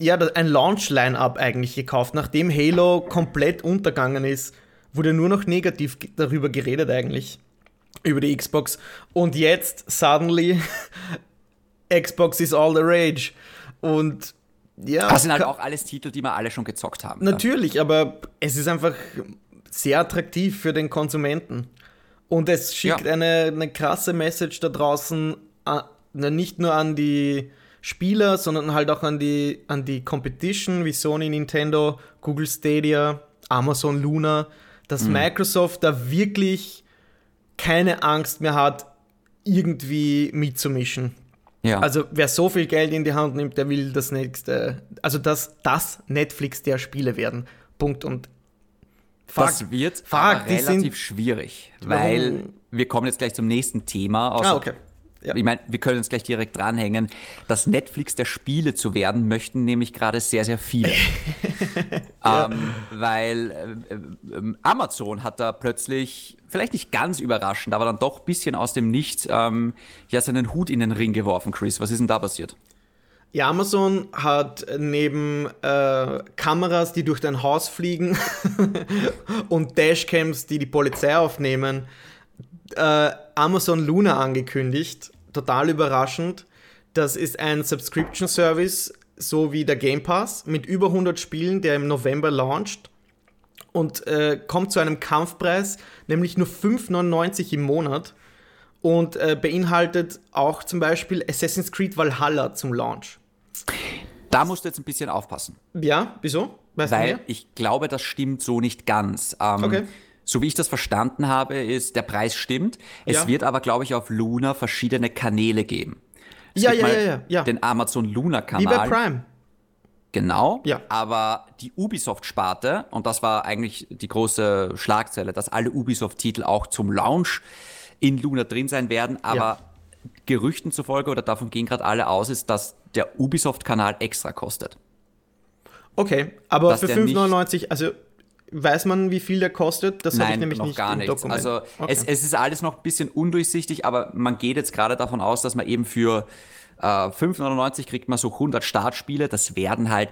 ja ein Launch-Line-Up eigentlich gekauft. Nachdem Halo komplett untergegangen ist, wurde nur noch negativ darüber geredet eigentlich. Über die Xbox. Und jetzt, suddenly, Xbox is all the rage. Und ja. das sind halt auch alles Titel, die wir alle schon gezockt haben. Natürlich, aber es ist einfach sehr attraktiv für den Konsumenten. Und es schickt Ja. eine, eine krasse Message da draußen, an, nicht nur an die Spieler, sondern halt auch an die, an die Competition wie Sony, Nintendo, Google Stadia, Amazon Luna, dass Microsoft da wirklich keine Angst mehr hat, irgendwie mitzumischen. Ja. Also wer so viel Geld in die Hand nimmt, der will das nächste, also das, das Netflix der Spiele werden. Punkt. Und fuck, das wird fuck, relativ sind- schwierig, weil wir kommen jetzt gleich zum nächsten Thema. Aus Ah, okay. Ja. Ich meine, wir können uns gleich direkt dranhängen. Das Netflix der Spiele zu werden, möchten nämlich gerade sehr, sehr viele. ähm, weil äh, äh, Amazon hat da plötzlich, vielleicht nicht ganz überraschend, aber dann doch ein bisschen aus dem Nichts, ähm, ja, seinen Hut in den Ring geworfen, Chris. Was ist denn da passiert? Ja, Amazon hat neben äh, Kameras, die durch dein Haus fliegen und Dashcams, die die Polizei aufnehmen, äh, Amazon Luna angekündigt. Total überraschend. Das ist ein Subscription Service, so wie der Game Pass, mit über 100 Spielen, der im November launcht und äh, kommt zu einem Kampfpreis, nämlich nur 5,99 im Monat und äh, beinhaltet auch zum Beispiel Assassin's Creed Valhalla zum Launch. Da musst du jetzt ein bisschen aufpassen. Ja, wieso? Weißt du Weil ich glaube, das stimmt so nicht ganz. Ähm, Okay. So wie ich das verstanden habe, ist der Preis stimmt. Es Ja. wird aber, glaube ich, auf Luna verschiedene Kanäle geben. Es Ja, ja, ja, ja, ja. Den Amazon Luna Wie bei Prime. Genau. Ja. Aber die Ubisoft-Sparte, und das war eigentlich die große Schlagzeile, dass alle Ubisoft-Titel auch zum Launch in Luna drin sein werden. Aber Ja. Gerüchten zufolge, oder davon gehen gerade alle aus, ist, dass der Ubisoft-Kanal extra kostet. Okay, aber Dass für der nicht- 5,99, also weiß man, wie viel der kostet? Das habe ich nämlich noch nicht gar nichts. Dokument. Also okay. es, es ist alles noch ein bisschen undurchsichtig, aber man geht jetzt gerade davon aus, dass man eben für äh, 5,99 kriegt man so 100 Startspiele. Das werden halt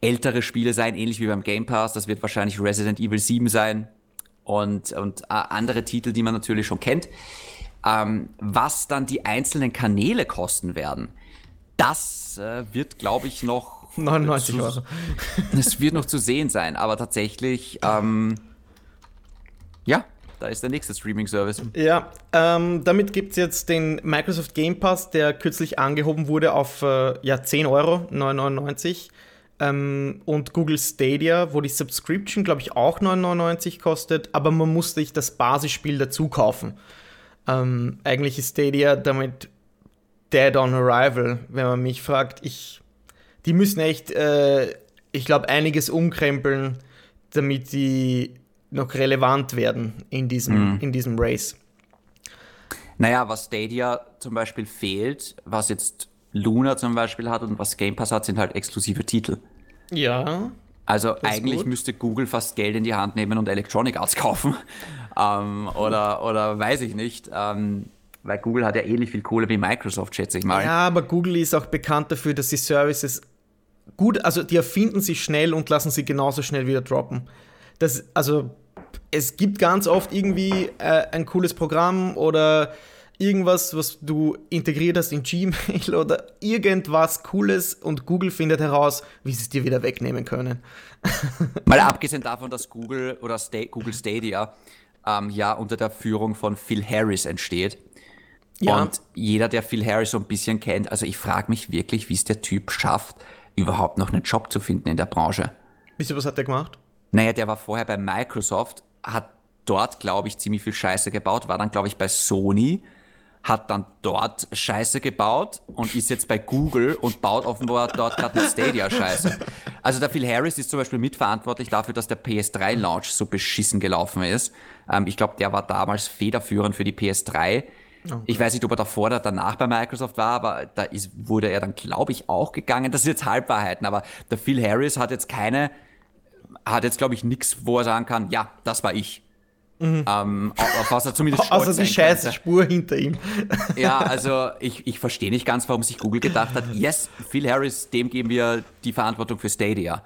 ältere Spiele sein, ähnlich wie beim Game Pass. Das wird wahrscheinlich Resident Evil 7 sein und, und äh, andere Titel, die man natürlich schon kennt. Ähm, was dann die einzelnen Kanäle kosten werden, das äh, wird, glaube ich, noch 99 zu, Euro. Es wird noch zu sehen sein, aber tatsächlich, ähm, ja, da ist der nächste Streaming-Service. Ja, ähm, damit gibt es jetzt den Microsoft Game Pass, der kürzlich angehoben wurde auf äh, ja, 10 Euro, 9,99. Ähm, und Google Stadia, wo die Subscription, glaube ich, auch 9,99 kostet, aber man muss sich das Basisspiel dazu kaufen. Ähm, eigentlich ist Stadia damit dead on arrival, wenn man mich fragt. Ich, die müssen echt, äh, ich glaube, einiges umkrempeln, damit die noch relevant werden in diesem, Mhm. in diesem Race. Naja, was Stadia zum Beispiel fehlt, was jetzt Luna zum Beispiel hat und was Game Pass hat, sind halt exklusive Titel. Ja, Also eigentlich gut. müsste Google fast Geld in die Hand nehmen und Electronic Arts kaufen. ähm, oder, oder weiß ich nicht. Ähm, weil Google hat ja ähnlich viel Kohle wie Microsoft, schätze ich mal. Ja, aber Google ist auch bekannt dafür, dass die Services gut, also die erfinden sie schnell und lassen sie genauso schnell wieder droppen. Das, also es gibt ganz oft irgendwie äh, ein cooles Programm oder irgendwas, was du integriert hast in Gmail oder irgendwas Cooles und Google findet heraus, wie sie es dir wieder wegnehmen können. Mal abgesehen davon, dass Google oder Sta Google Stadia ähm, ja unter der Führung von Phil Harris entsteht. Ja. Und jeder, der Phil Harris so ein bisschen kennt, also ich frage mich wirklich, wie es der Typ schafft, überhaupt noch einen Job zu finden in der Branche. Wisst ihr, was hat der gemacht? Naja, der war vorher bei Microsoft, hat dort, glaube ich, ziemlich viel Scheiße gebaut, war dann, glaube ich, bei Sony, hat dann dort Scheiße gebaut und ist jetzt bei Google und baut offenbar dort gerade mit Stadia Scheiße. Also der Phil Harris ist zum Beispiel mitverantwortlich dafür, dass der PS3-Launch so beschissen gelaufen ist. Ähm, ich glaube, der war damals federführend für die PS3. Ich weiß nicht, ob er davor oder danach bei Microsoft war, aber da ist, wurde er dann, glaube ich, auch gegangen. Das ist jetzt Halbwahrheiten, aber der Phil Harris hat jetzt keine hat jetzt, glaube ich, nichts, wo er sagen kann, ja, das war ich. Ähm, auf, auf was er zumindest Außer die sein scheiße könnte. Spur hinter ihm. Ja, also ich, ich verstehe nicht ganz, warum sich Google gedacht hat, yes, Phil Harris, dem geben wir die Verantwortung für Stadia.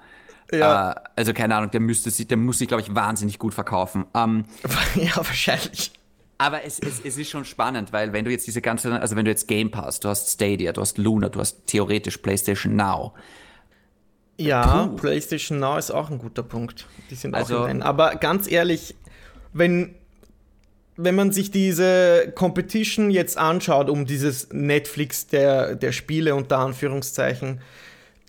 Ja. Äh, also keine Ahnung, der müsste sich, der muss sich, glaube ich, wahnsinnig gut verkaufen. Ähm, ja, wahrscheinlich. Aber es, es, es ist schon spannend, weil wenn du jetzt diese ganze, also wenn du jetzt Game Pass, du hast Stadia, du hast Luna, du hast theoretisch PlayStation Now, Ja, Puh. PlayStation Now ist auch ein guter Punkt. Die sind Also- auch Rennen. Aber ganz ehrlich, wenn, wenn man sich diese Competition jetzt anschaut, um dieses Netflix der, der Spiele unter Anführungszeichen,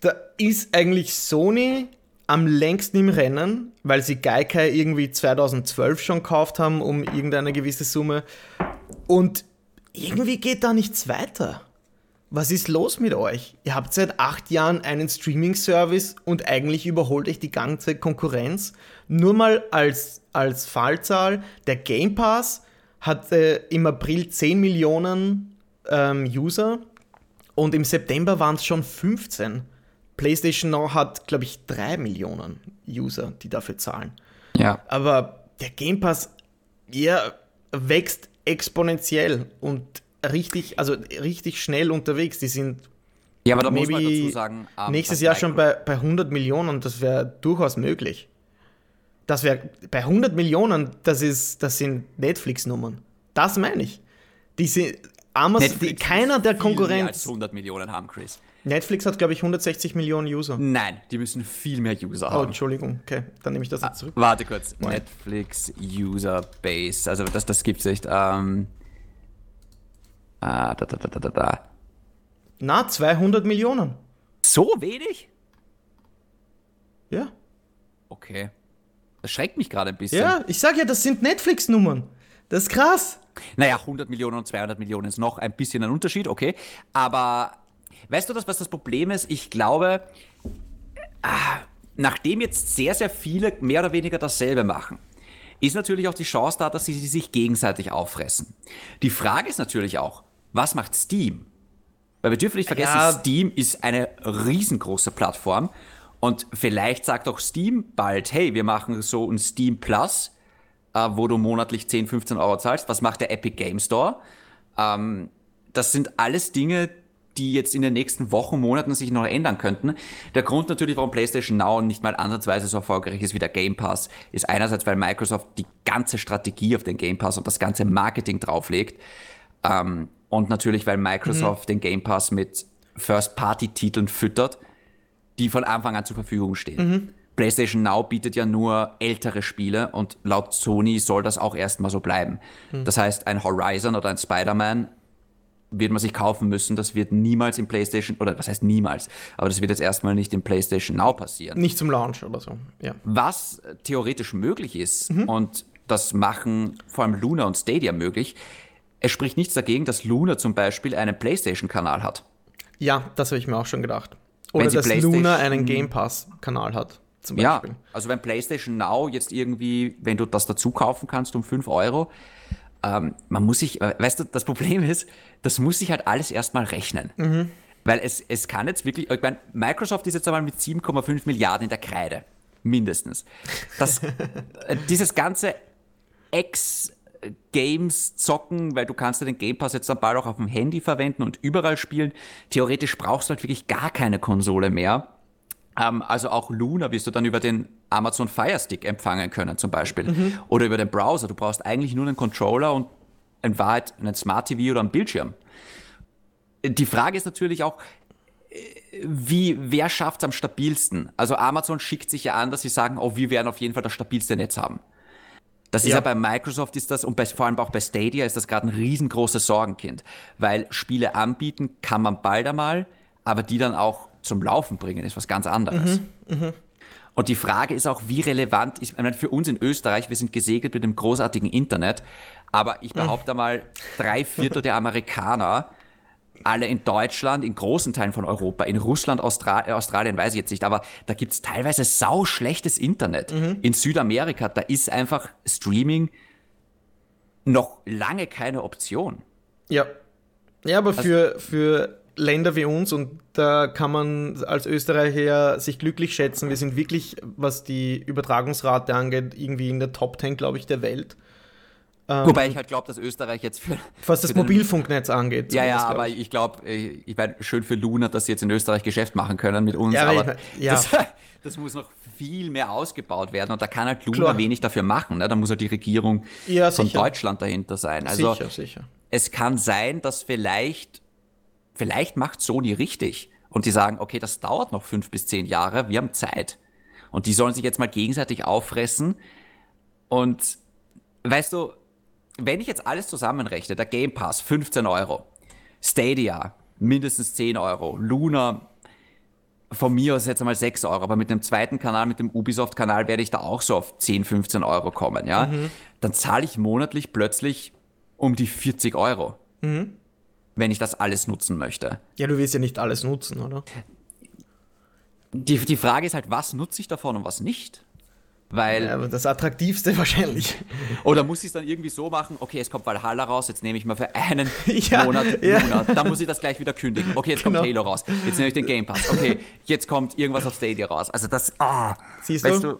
da ist eigentlich Sony am längsten im Rennen, weil sie Gaikai irgendwie 2012 schon gekauft haben um irgendeine gewisse Summe. Und irgendwie geht da nichts weiter. Was ist los mit euch? Ihr habt seit acht Jahren einen Streaming-Service und eigentlich überholt euch die ganze Konkurrenz. Nur mal als, als Fallzahl, der Game Pass hatte im April 10 Millionen ähm, User und im September waren es schon 15. PlayStation Now hat, glaube ich, 3 Millionen User, die dafür zahlen. ja, Aber der Game Pass, ja, wächst exponentiell und richtig, also richtig schnell unterwegs. Die sind ja, aber da muss man dazu sagen, nächstes Jahr schon bei, bei 100 Millionen, das wäre durchaus möglich. Das wäre bei 100 Millionen, das ist, das sind Netflix-Nummern. Das meine ich. Die sind Amazon, die, keiner der viel mehr als Konkurrenz. 100 Millionen haben, Chris. Netflix hat, glaube ich, 160 Millionen User. Nein, die müssen viel mehr User Oh, haben. Entschuldigung, okay, dann nehme ich das jetzt zurück. Warte kurz. Netflix User Base. Also das, das gibt's nicht. Ähm, ah, da, da, da, da, da, da. Na, 200 Millionen. So wenig? Ja. Okay. Das schreckt mich gerade ein bisschen. Ja, ich sag ja, das sind Netflix-Nummern. Das ist krass. Naja, 100 Millionen und 200 Millionen ist noch ein bisschen ein Unterschied, okay. Aber weißt du das, was das Problem ist? Ich glaube, ah, nachdem jetzt sehr, sehr viele mehr oder weniger dasselbe machen, ist natürlich auch die Chance da, dass sie sich gegenseitig auffressen. Die Frage ist natürlich auch, was macht Steam? Weil wir dürfen nicht vergessen, Ja. Steam ist eine riesengroße Plattform und vielleicht sagt auch Steam bald, hey, wir machen so ein Steam Plus, äh, wo du monatlich 10, 15 Euro zahlst. Was macht der Epic Game Store? Ähm, das sind alles Dinge, die jetzt in den nächsten Wochen, Monaten sich noch ändern könnten. Der Grund natürlich, warum PlayStation Now nicht mal ansatzweise so erfolgreich ist wie der Game Pass, ist einerseits, weil Microsoft die ganze Strategie auf den Game Pass und das ganze Marketing drauflegt. Ähm, und natürlich, weil Microsoft den Game Pass mit First-Party-Titeln füttert, die von Anfang an zur Verfügung stehen. PlayStation Now bietet ja nur ältere Spiele und laut Sony soll das auch erstmal so bleiben. Das heißt, ein Horizon oder ein Spider-Man wird man sich kaufen müssen. Das wird niemals im PlayStation, oder was heißt niemals, aber das wird jetzt erstmal nicht im PlayStation Now passieren. Nicht zum Launch oder so. Ja. Was theoretisch möglich ist, und das machen vor allem Luna und Stadia möglich, es spricht nichts dagegen, dass Luna zum Beispiel einen PlayStation-Kanal hat. Ja, das habe ich mir auch schon gedacht. Oder dass Luna einen Game Pass-Kanal hat, zum Ja, Beispiel. also wenn PlayStation Now jetzt irgendwie, wenn du das dazu kaufen kannst um 5 Euro, ähm, man muss sich, äh, weißt du, das Problem ist, das muss sich halt alles erstmal rechnen. Weil es, es kann jetzt wirklich, ich meine, Microsoft ist jetzt einmal mit 7,5 Milliarden in der Kreide. Mindestens. Das, äh, dieses ganze Ex-Games zocken, weil du kannst ja den Game Pass jetzt dann bald auch auf dem Handy verwenden und überall spielen. Theoretisch brauchst du halt wirklich gar keine Konsole mehr. Ähm, also auch Luna wirst du dann über den Amazon Fire Stick empfangen können zum Beispiel. Oder über den Browser. Du brauchst eigentlich nur einen Controller und in Wahrheit einen Smart TV oder einen Bildschirm. Die Frage ist natürlich auch, äh, wie, wer schafft es am stabilsten? Also Amazon schickt sich ja an, dass sie sagen, oh, wir werden auf jeden Fall das stabilste Netz haben. Das ist Ja. ja bei Microsoft ist das und bei, vor allem auch bei Stadia ist das gerade ein riesengroßes Sorgenkind, weil Spiele anbieten kann man bald einmal, aber die dann auch zum Laufen bringen ist was ganz anderes. Und die Frage ist auch, wie relevant ist, ich meine, für uns in Österreich, wir sind gesegelt mit dem großartigen Internet, aber ich behaupte mal, drei Viertel der Amerikaner, alle in Deutschland, in großen Teilen von Europa, in Russland, Austra äh, Australien weiß ich jetzt nicht, aber da gibt es teilweise sau schlechtes Internet. In Südamerika, da ist einfach Streaming noch lange keine Option. Ja. Ja, aber Also für, für Länder wie uns, und da kann man als Österreicher sich glücklich schätzen, wir sind wirklich, was die Übertragungsrate angeht, irgendwie in der Top 10, glaube ich, der Welt. Wobei ich halt glaube, dass Österreich jetzt für, Was das Mobilfunknetz angeht. Ja, ja, glaub aber ich glaube, ich meine, schön für Luna, dass sie jetzt in Österreich Geschäft machen können mit uns, Ja, aber aber ich ja. das, das muss noch viel mehr ausgebaut werden und da kann halt Luna Klar. wenig dafür machen. Ne? Da muss halt die Regierung Ja, von. Deutschland dahinter sein. Also sicher, sicher. es kann sein, dass vielleicht, vielleicht macht Sony richtig und die sagen, okay, das dauert noch fünf bis zehn Jahre, wir haben Zeit. Und die sollen sich jetzt mal gegenseitig auffressen. Und weißt du, wenn ich jetzt alles zusammenrechne, der Game Pass 15 Euro, Stadia mindestens 10 Euro, Luna von mir aus jetzt einmal 6 Euro, aber mit einem zweiten Kanal, mit dem Ubisoft-Kanal werde ich da auch so auf 10, 15 Euro kommen, ja. Dann zahle ich monatlich plötzlich um die 40 Euro, wenn ich das alles nutzen möchte. Ja, du willst ja nicht alles nutzen, oder? Die, die Frage ist halt, was nutze ich davon und was nicht? Weil, Ja, aber das Attraktivste wahrscheinlich. oder muss ich es dann irgendwie so machen, okay, es kommt Valhalla raus, jetzt nehme ich mal für einen Ja, Monat ja. Luna, dann muss ich das gleich wieder kündigen. Okay, jetzt Genau. kommt Halo raus, jetzt nehme ich den Game Pass, okay, jetzt kommt irgendwas auf Stadia raus. Also das, ah, Siehst weißt du?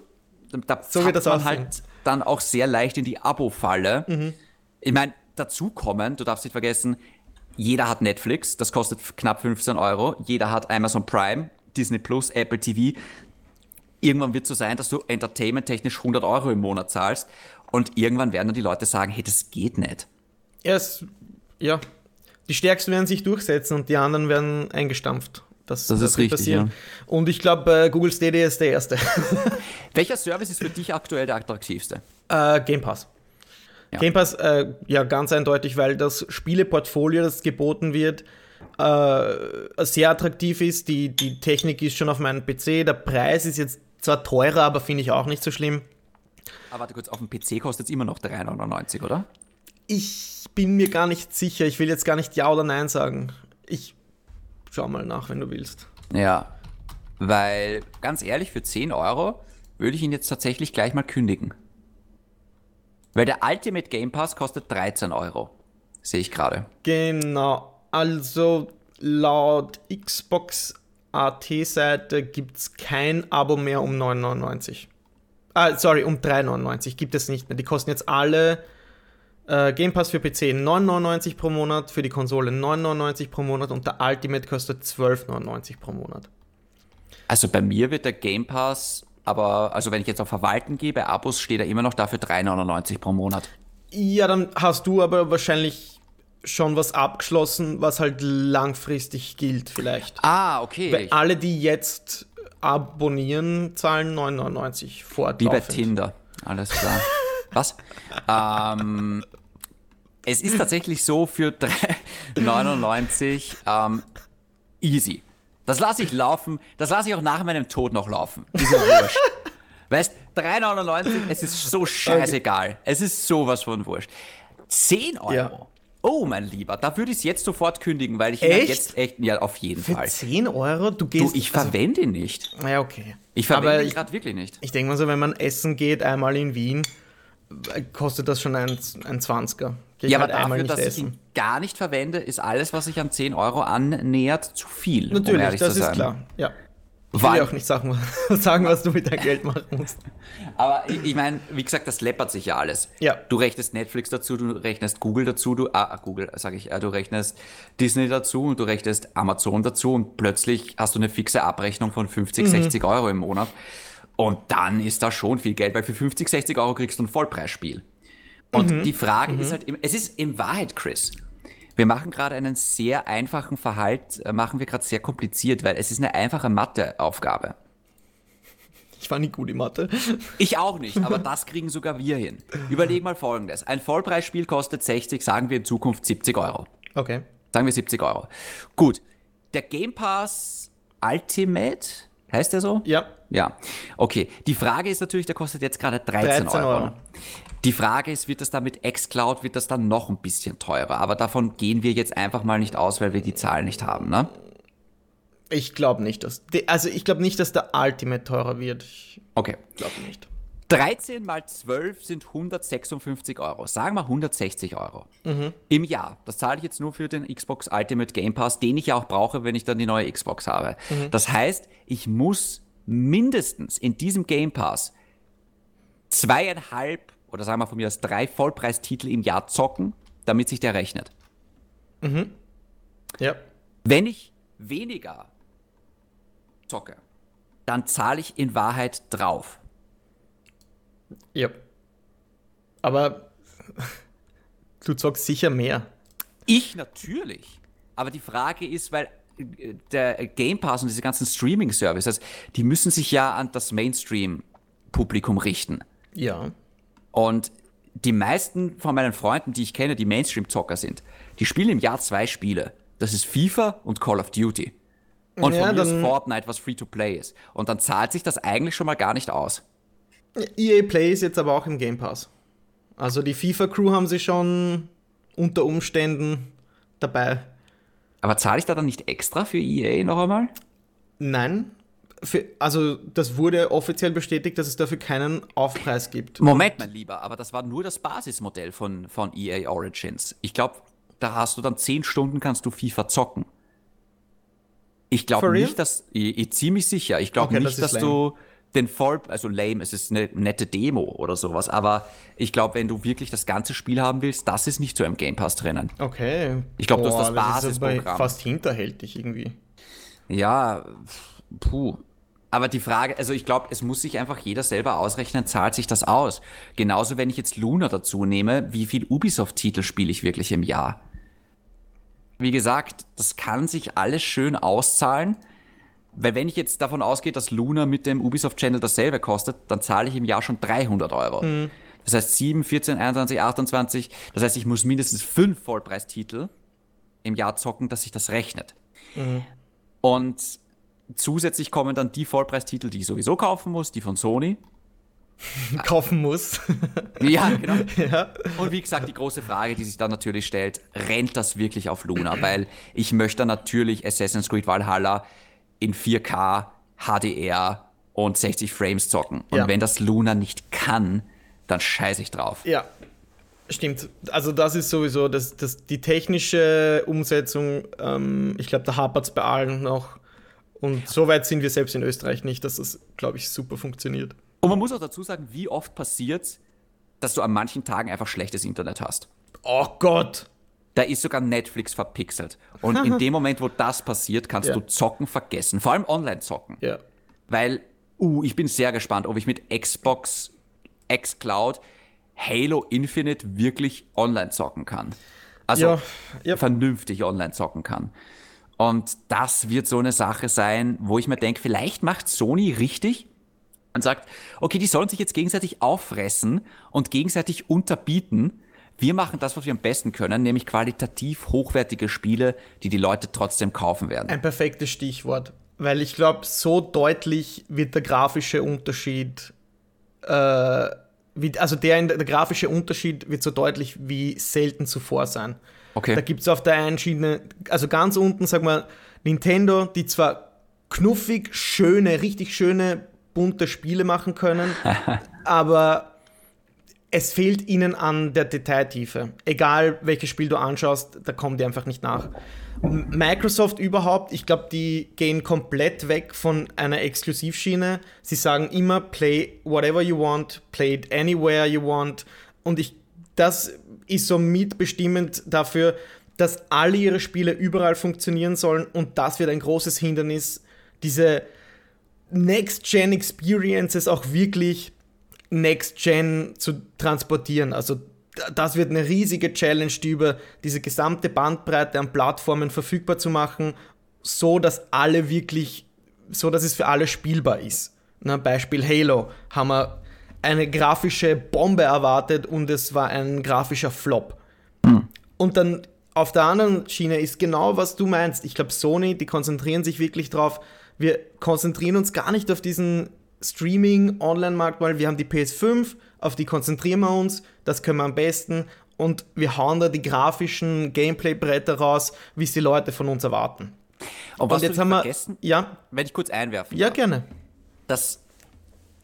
du, da So wird das man aussehen. halt dann auch sehr leicht in die Abo-Falle. Mhm. Ich meine, dazu kommen, du darfst nicht vergessen, jeder hat Netflix, das kostet knapp 15 Euro, jeder hat Amazon Prime, Disney Plus, Apple TV. Irgendwann wird es so sein, dass du entertainment-technisch 100 Euro im Monat zahlst und irgendwann werden dann die Leute sagen, hey, das geht nicht. Erst, ja. Die Stärksten werden sich durchsetzen und die anderen werden eingestampft. Das, Das ist wird richtig, Und ich glaube, äh, Google Stadia ist der erste. Welcher Service ist für dich aktuell der attraktivste? äh, Game Pass. Ja. Game Pass, äh, ja, ganz eindeutig, weil das Spieleportfolio, das geboten wird, äh, sehr attraktiv ist. Die, die Technik ist schon auf meinem PC. Der Preis ist jetzt zwar teurer, aber finde ich auch nicht so schlimm. Aber Ah, warte kurz, auf dem PC kostet es immer noch 3,99, oder? Ich bin mir gar nicht sicher. Ich will jetzt gar nicht Ja oder Nein sagen. Ich schau mal nach, wenn du willst. Ja. Weil, ganz ehrlich, für 10 Euro würde ich ihn jetzt tatsächlich gleich mal kündigen. Weil der Ultimate Game Pass kostet 13 Euro. Sehe ich gerade. Genau. Also laut Xbox AT-Seite gibt es kein Abo mehr um 9,99. Ah, sorry, um 3,99 gibt es nicht mehr. Die kosten jetzt alle äh, Game Pass für PC 9,99 pro Monat, für die Konsole 9,99 pro Monat und der Ultimate kostet 12,99 pro Monat. Also bei mir wird der Game Pass, aber, also wenn ich jetzt auf Verwalten gehe, bei Abos steht er immer noch dafür 3,99 pro Monat. Ja, dann hast du aber wahrscheinlich schon was abgeschlossen, was halt langfristig gilt vielleicht. Ah, okay. Weil alle, die jetzt abonnieren, zahlen 9,99 fortlaufend. Wie bei Tinder. Alles klar. Was? ähm, es ist tatsächlich so für 3,99 ähm, easy. Das lasse ich laufen. Das lasse ich auch nach meinem Tod noch laufen. Ist ja wurscht. Weißt, 3,99, es ist so scheißegal. Es ist sowas von wurscht. 10 Euro. Ja. Oh, mein Lieber, da würde ich es jetzt sofort kündigen, weil ich Echt? jetzt echt, ja, auf jeden Für Fall. 10 Euro? Du Du, gehst. ich verwende ihn nicht. also, ja, okay. Ich verwende ihn gerade wirklich nicht. ich denke mal so, wenn man essen geht, einmal in Wien, äh, kostet das schon ein, ein 20er. Geh ich Ja, halt aber dafür, dass ich essen. ihn gar nicht verwende, ist alles, was sich an 10 Euro annähert, zu viel. um Natürlich, ehrlich das zu ist klar. Ja. Ich will ja auch nicht sagen, sagen, was du mit deinem Geld machen musst. Aber ich, ich meine, wie gesagt, das läppert sich ja alles. Ja. Du rechnest Netflix dazu, du rechnest Google dazu, du, ah, Google, sage ich, äh, du rechnest Disney dazu und du rechnest Amazon dazu und plötzlich hast du eine fixe Abrechnung von 50, Mhm. 60 Euro im Monat. Und dann ist da schon viel Geld, weil für 50, 60 Euro kriegst du ein Vollpreisspiel. Und Mhm. die Frage ist halt, es ist in Wahrheit, Chris, wir machen gerade einen sehr einfachen Verhalt, äh, machen wir gerade sehr kompliziert, weil es ist eine einfache Matheaufgabe. Ich war nie gut in Mathe. Ich auch nicht, aber das kriegen sogar wir hin. Überleg mal folgendes. Ein Vollpreisspiel kostet 60, sagen wir in Zukunft 70 Euro. Okay. Sagen wir 70 Euro. Gut. Der Game Pass Ultimate, heißt der so? Ja. Ja. Okay. Die Frage ist natürlich, der kostet jetzt gerade 13, 13 Euro. Euro. Die Frage ist, wird das dann mit xCloud, wird das dann noch ein bisschen teurer? Aber davon gehen wir jetzt einfach mal nicht aus, weil wir die Zahlen nicht haben, ne? Ich glaube nicht, dass. Also, ich glaube nicht, dass der Ultimate teurer wird. Ich Okay. glaube nicht. 13 mal 12 sind 156 Euro. Sagen wir 160 Euro. Im Jahr. Das zahle ich jetzt nur für den Xbox Ultimate Game Pass, den ich ja auch brauche, wenn ich dann die neue Xbox habe. Das heißt, ich muss mindestens in diesem Game Pass zweieinhalb oder sagen wir von mir aus drei Vollpreistitel im Jahr zocken, damit sich der rechnet. Ja. Wenn ich weniger zocke, dann zahle ich in Wahrheit drauf. Ja. Aber du zockst sicher mehr. Ich natürlich. Aber die Frage ist, weil äh, der Game Pass und diese ganzen Streaming-Services, die müssen sich ja an das Mainstream-Publikum richten. Ja. Und die meisten von meinen Freunden, die ich kenne, die Mainstream-Zocker sind, die spielen im Jahr zwei Spiele. Das ist FIFA und Call of Duty. Und Ja, von mir ist Fortnite, was Free-to-Play ist. Und dann zahlt sich das eigentlich schon mal gar nicht aus. EA Play ist jetzt aber auch im Game Pass. Also die FIFA-Crew haben sie schon unter Umständen dabei. Aber zahle ich da dann nicht extra für EA noch einmal? Nein. Für, also das wurde offiziell bestätigt, dass es dafür keinen Aufpreis gibt. Moment, mein Lieber, aber das war nur das Basismodell von, von EA Origins. Ich glaube, da hast du dann 10 Stunden kannst du FIFA zocken. Ich glaube nicht, dass, ich, ich ziemlich sicher, ich glaube Okay, nicht, das dass du den Voll, also lame, es ist eine nette Demo oder sowas, aber ich glaube, wenn du wirklich das ganze Spiel haben willst, das ist nicht so im Game Pass drinnen. Okay. Ich glaub, das ist das Boah, aber Basisprogramm. fast hinterhältig irgendwie. Ja, puh. Aber die Frage, also ich glaube, es muss sich einfach jeder selber ausrechnen, zahlt sich das aus. Genauso, wenn ich jetzt Luna dazu nehme, wie viel Ubisoft-Titel spiele ich wirklich im Jahr? Wie gesagt, das kann sich alles schön auszahlen, weil wenn ich jetzt davon ausgehe, dass Luna mit dem Ubisoft-Channel dasselbe kostet, dann zahle ich im Jahr schon 300 Euro. Das heißt 7, 14, 21, 28, das heißt, ich muss mindestens fünf Vollpreistitel im Jahr zocken, dass sich das rechnet. Und zusätzlich kommen dann die Vollpreistitel, die ich sowieso kaufen muss, die von Sony. Kaufen muss. Ja, genau. ja. Und wie gesagt, die große Frage, die sich dann natürlich stellt, rennt das wirklich auf Luna? Weil ich möchte natürlich Assassin's Creed Valhalla in 4K, HDR und 60 Frames zocken. Und Ja. wenn das Luna nicht kann, dann scheiße ich drauf. Ja, stimmt. Also das ist sowieso das, das, die technische Umsetzung, ähm, ich glaube, da hapert es bei allen noch. Und so weit sind wir selbst in Österreich nicht, dass das, glaube ich, super funktioniert. Und man muss auch dazu sagen, wie oft passiert dass du an manchen Tagen einfach schlechtes Internet hast. Oh Gott! Da ist sogar Netflix verpixelt. Und in dem Moment, wo das passiert, kannst Ja. du zocken vergessen. Vor allem Online-Zocken. Ja. Weil, uh, ich bin sehr gespannt, ob ich mit Xbox X Cloud Halo Infinite wirklich online zocken kann. Also Ja, ja. vernünftig online zocken kann. Und das wird so eine Sache sein, wo ich mir denke, vielleicht macht Sony richtig und sagt, okay, die sollen sich jetzt gegenseitig auffressen und gegenseitig unterbieten. Wir machen das, was wir am besten können, nämlich qualitativ hochwertige Spiele, die die Leute trotzdem kaufen werden. Ein perfektes Stichwort. Weil ich glaube, so deutlich wird der grafische Unterschied, äh, wie, also der, der grafische Unterschied wird so deutlich wie selten zuvor sein. Okay. Da gibt es auf der einen Schiene, also ganz unten, sag mal, Nintendo, die zwar knuffig, schöne, richtig schöne, bunte Spiele machen können, aber es fehlt ihnen an der Detailtiefe. Egal welches Spiel du anschaust, da kommen die einfach nicht nach. Microsoft überhaupt, ich glaube, die gehen komplett weg von einer Exklusivschiene. Sie sagen immer, play whatever you want, play it anywhere you want. Und ich, das ist so mitbestimmend dafür, dass alle ihre Spiele überall funktionieren sollen. Und das wird ein großes Hindernis, diese Next-Gen-Experiences auch wirklich Next-Gen zu transportieren. Also das wird eine riesige Challenge, die über diese gesamte Bandbreite an Plattformen verfügbar zu machen, so dass alle wirklich, so dass es für alle spielbar ist. Na, Beispiel Halo haben wir eine grafische Bombe erwartet und es war ein grafischer Flop. Und dann auf der anderen Schiene ist genau, was du meinst. Ich glaube, Sony, die konzentrieren sich wirklich drauf. Wir konzentrieren uns gar nicht auf diesen Streaming-Online-Markt, weil wir haben die PS5, auf die konzentrieren wir uns, das können wir am besten und wir hauen da die grafischen Gameplay-Bretter raus, wie es die Leute von uns erwarten. Und was und jetzt haben wir, vergessen, ja, wenn ich kurz einwerfen ja darf. gerne. das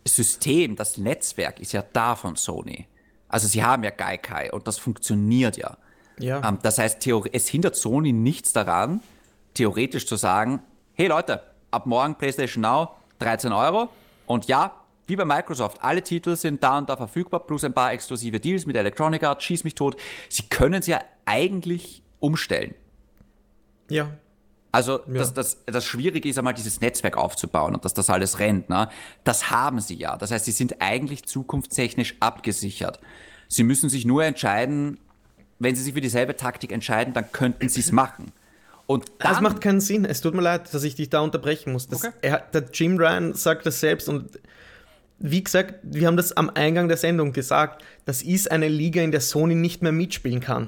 System, das Netzwerk ist ja da von Sony. Also sie haben ja Gaikai und das funktioniert ja. Ja. Ähm, das heißt, es hindert Sony nichts daran, theoretisch zu sagen, hey Leute, ab morgen PlayStation Now 13 Euro und ja, wie bei Microsoft, alle Titel sind da und da verfügbar, plus ein paar exklusive Deals mit Electronic Arts, schieß mich tot. Sie können es ja eigentlich umstellen. ja. Also das, das, das Schwierige ist einmal, dieses Netzwerk aufzubauen und dass das alles rennt. Ne? Das haben sie ja. Das heißt, sie sind eigentlich zukunftstechnisch abgesichert. Sie müssen sich nur entscheiden, wenn sie sich für dieselbe Taktik entscheiden, dann könnten sie es machen. Und dann, Das macht keinen Sinn. Es tut mir leid, dass ich dich da unterbrechen muss. Das, Okay. er, der Jim Ryan sagt das selbst und wie gesagt, wir haben das am Eingang der Sendung gesagt, das ist eine Liga, in der Sony nicht mehr mitspielen kann.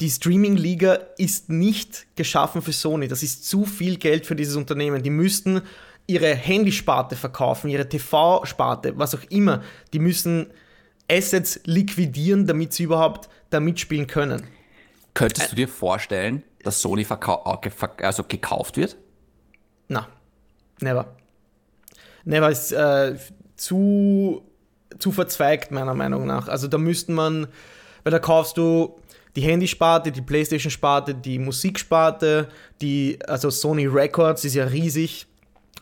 Die Streaming-Liga ist nicht geschaffen für Sony. Das ist zu viel Geld für dieses Unternehmen. Die müssten ihre Handysparte verkaufen, ihre TV-Sparte, was auch immer. Die müssen Assets liquidieren, damit sie überhaupt da mitspielen können. könntest du dir vorstellen, dass Sony äh, also gekauft wird? Na, never. Never ist äh, zu, zu verzweigt, meiner Meinung nach. Also da müsste man, weil da kaufst du die Handysparte, die Playstation-Sparte, die Musiksparte, die, also Sony Records ist ja riesig.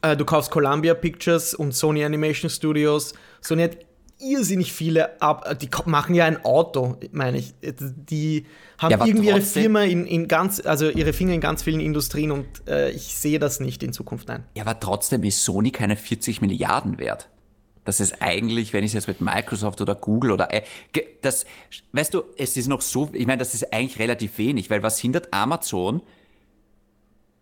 Äh, du kaufst Columbia Pictures und Sony Animation Studios. Sony hat irrsinnig viele ab, äh, die machen ja ein Auto, meine ich. Äh, Die haben Ja, irgendwie ihre Firma in, in ganz, also ihre Finger in ganz vielen Industrien und äh, ich sehe das nicht in Zukunft ein. Ja, aber trotzdem ist Sony keine 40 Milliarden wert. Das ist eigentlich, wenn ich es jetzt mit Microsoft oder Google oder äh, das, weißt du, es ist noch so, ich meine, das ist eigentlich relativ wenig, weil was hindert Amazon?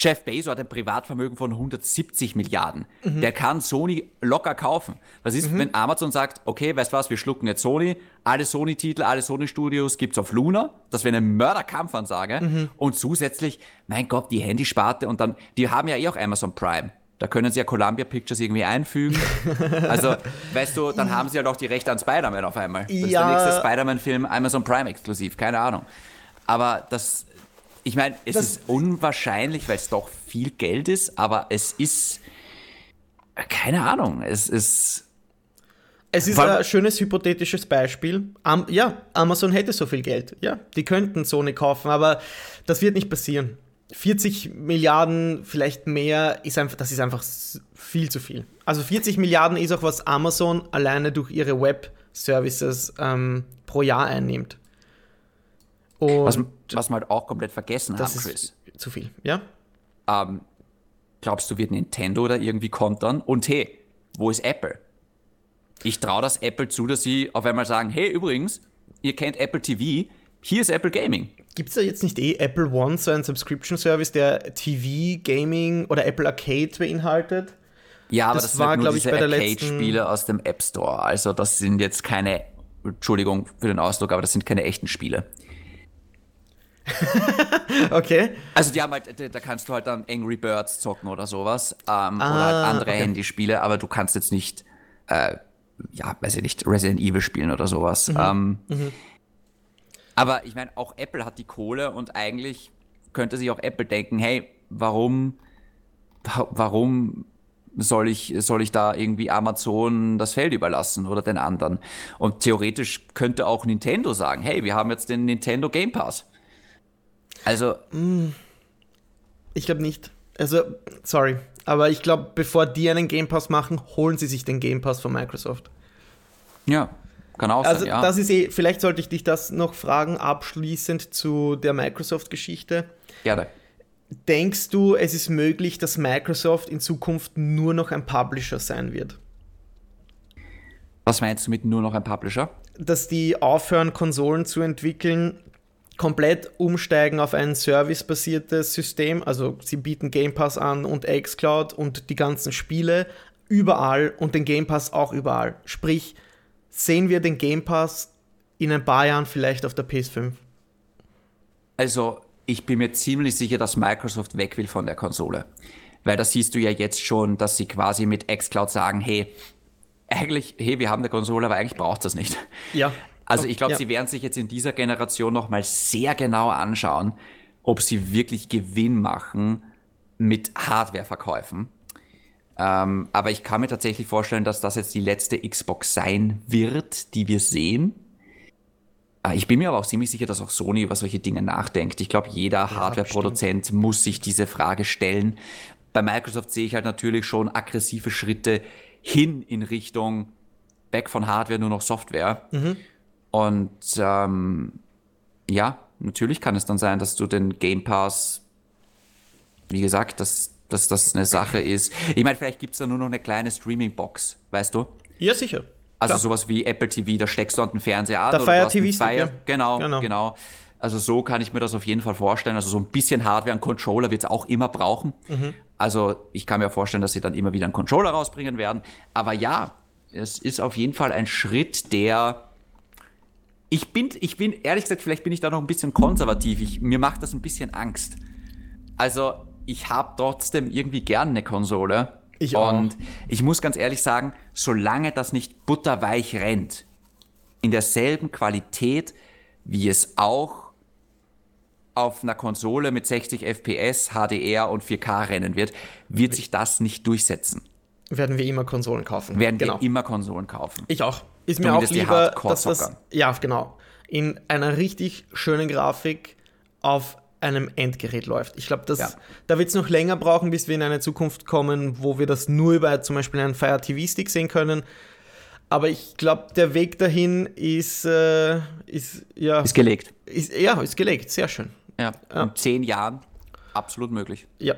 Jeff Bezos hat ein Privatvermögen von 170 Milliarden. Der kann Sony locker kaufen. Was ist, wenn Amazon sagt, okay, weißt du was, wir schlucken jetzt Sony, alle Sony-Titel, alle Sony-Studios gibt's auf Luna, das wäre eine Mörderkampfansage. Und zusätzlich, mein Gott, die Handysparte und dann, die haben ja eh auch Amazon Prime. Da können sie ja Columbia Pictures irgendwie einfügen. Also, weißt du, dann haben sie halt auch die Rechte an Spider-Man auf einmal. Das ist Ja. der nächste Spider-Man-Film Amazon Prime exklusiv, keine Ahnung. Aber das, ich meine, es Das- ist unwahrscheinlich, weil es doch viel Geld ist, aber es ist, keine Ahnung, es ist, Es ist ein schönes hypothetisches Beispiel. Am, ja, Amazon hätte so viel Geld. Ja, die könnten Sony kaufen, aber das wird nicht passieren. 40 Milliarden, vielleicht mehr, ist einfach, das ist einfach viel zu viel. Also 40 Milliarden ist auch, was Amazon alleine durch ihre Web-Services ähm, pro Jahr einnimmt. Und was, was wir halt auch komplett vergessen das haben, Chris. ist zu viel. Ja? Ähm, glaubst du, wird Nintendo da irgendwie kontern? Und hey, wo ist Apple? Ich traue das Apple zu, dass sie auf einmal sagen, hey, übrigens, ihr kennt Apple TV, hier ist Apple Gaming. Gibt es da jetzt nicht eh Apple One, so einen Subscription-Service, der TV, Gaming oder Apple Arcade beinhaltet? Ja, aber das, das war, glaube ich, bei der letzten Spiele aus dem App Store. Also das sind jetzt keine, Entschuldigung für den Ausdruck, aber das sind keine echten Spiele. okay. Also die haben halt, da kannst du halt dann Angry Birds zocken oder sowas ähm, ah, oder halt andere okay. Handyspiele, aber du kannst jetzt nicht, äh, ja, weiß ich nicht, Resident Evil spielen oder sowas. Mhm. Ähm, mhm. Aber ich meine, auch Apple hat die Kohle und eigentlich könnte sich auch Apple denken, hey, warum, warum soll ich, soll ich da irgendwie Amazon das Feld überlassen oder den anderen? Und theoretisch könnte auch Nintendo sagen, hey, wir haben jetzt den Nintendo Game Pass. Also. Mm. Ich glaube nicht. Also, sorry. Aber ich glaube, bevor die einen Game Pass machen, holen sie sich den Game Pass von Microsoft. Ja, kann auch also, sein, ja. Das ist eh, vielleicht sollte ich dich das noch fragen, abschließend zu der Microsoft-Geschichte. Gerne. Denkst du, es ist möglich, dass Microsoft in Zukunft nur noch ein Publisher sein wird? Was meinst du mit nur noch ein Publisher? Dass die aufhören, Konsolen zu entwickeln, komplett umsteigen auf ein servicebasiertes System. Also sie bieten Game Pass an und xCloud und die ganzen Spiele überall und den Game Pass auch überall. Sprich, sehen wir den Game Pass in ein paar Jahren vielleicht auf der PS5? Also, ich bin mir ziemlich sicher, dass Microsoft weg will von der Konsole. Weil das siehst du ja jetzt schon, dass sie quasi mit xCloud sagen, hey, eigentlich, hey, wir haben eine Konsole, aber eigentlich braucht das nicht. Ja. Also ich glaube, ja. sie werden sich jetzt in dieser Generation nochmal sehr genau anschauen, ob sie wirklich Gewinn machen mit Hardwareverkäufen. Ähm, aber ich kann mir tatsächlich vorstellen, dass das jetzt die letzte Xbox sein wird, die wir sehen. Äh, ich bin mir aber auch ziemlich sicher, dass auch Sony über solche Dinge nachdenkt. Ich glaube, jeder ja, Hardware-Produzent muss sich diese Frage stellen. Bei Microsoft sehe ich halt natürlich schon aggressive Schritte hin in Richtung weg von Hardware, nur noch Software. Mhm. Und ähm, ja, natürlich kann es dann sein, dass du den Game Pass, wie gesagt, dass, dass das eine Sache ist. Ich meine, vielleicht gibt es da nur noch eine kleine Streaming-Box, weißt du? Ja, sicher. Also Klar. sowas wie Apple TV, da steckst du an den Fernseher an. Der Fire TV Fire, ja. genau, genau, genau. Also so kann ich mir das auf jeden Fall vorstellen. Also so ein bisschen Hardware, ein Controller wird es auch immer brauchen. Mhm. Also ich kann mir vorstellen, dass sie dann immer wieder einen Controller rausbringen werden. Aber ja, es ist auf jeden Fall ein Schritt, der ich bin, ich bin, ehrlich gesagt, vielleicht bin ich da noch ein bisschen konservativ. Ich, mir macht das ein bisschen Angst. Also, ich habe trotzdem irgendwie gern eine Konsole. Ich auch. Und ich muss ganz ehrlich sagen, solange das nicht butterweich rennt, in derselben Qualität, wie es auch auf einer Konsole mit 60 FPS, HDR und 4K rennen wird, wird sich das nicht durchsetzen. Werden wir immer Konsolen kaufen. Werden genau. wir immer Konsolen kaufen. Ich auch ist mir auch lieber, dass das, ja, genau, in einer richtig schönen Grafik auf einem Endgerät läuft. Ich glaube, ja. da wird es noch länger brauchen, bis wir in eine Zukunft kommen, wo wir das nur über zum Beispiel einen Fire TV Stick sehen können. Aber ich glaube, der Weg dahin ist, äh, ist ja. Ist gelegt. Ist, ja, ist gelegt. Sehr schön. Ja, ja. in zehn Jahren absolut möglich. Ja,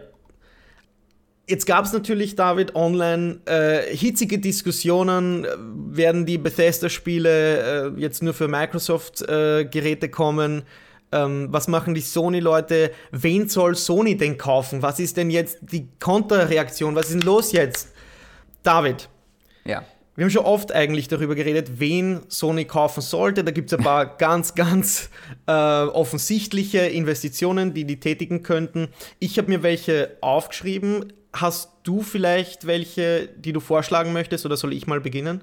Jetzt gab es natürlich, David, online äh, hitzige Diskussionen. Werden die Bethesda-Spiele äh, jetzt nur für Microsoft-Geräte äh, kommen? Ähm, was machen die Sony-Leute? Wen soll Sony denn kaufen? Was ist denn jetzt die Konterreaktion? Was ist denn los jetzt? David. Ja. Wir haben schon oft eigentlich darüber geredet, wen Sony kaufen sollte. Da gibt es ein paar ganz, ganz äh, offensichtliche Investitionen, die die tätigen könnten. Ich habe mir welche aufgeschrieben. Hast du vielleicht welche, die du vorschlagen möchtest oder soll ich mal beginnen?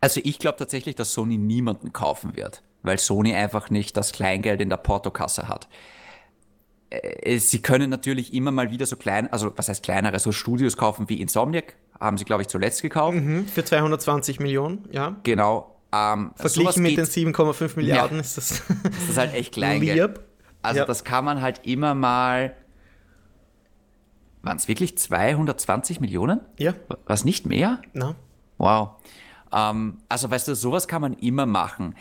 Also ich glaube tatsächlich, dass Sony niemanden kaufen wird, weil Sony einfach nicht das Kleingeld in der Portokasse hat. Äh, sie können natürlich immer mal wieder so klein, also was heißt kleinere, so Studios kaufen wie Insomniac, haben sie glaube ich zuletzt gekauft. Mhm, für 220 Millionen, ja. Genau. Ähm, Verglichen mit den 7,5 Milliarden ja, ist das. das ist halt echt Kleingeld. Also ja. das kann man halt immer mal waren es wirklich 220 Millionen? Ja. Was nicht mehr? Na. Wow. Ähm, also weißt du, sowas kann man immer machen.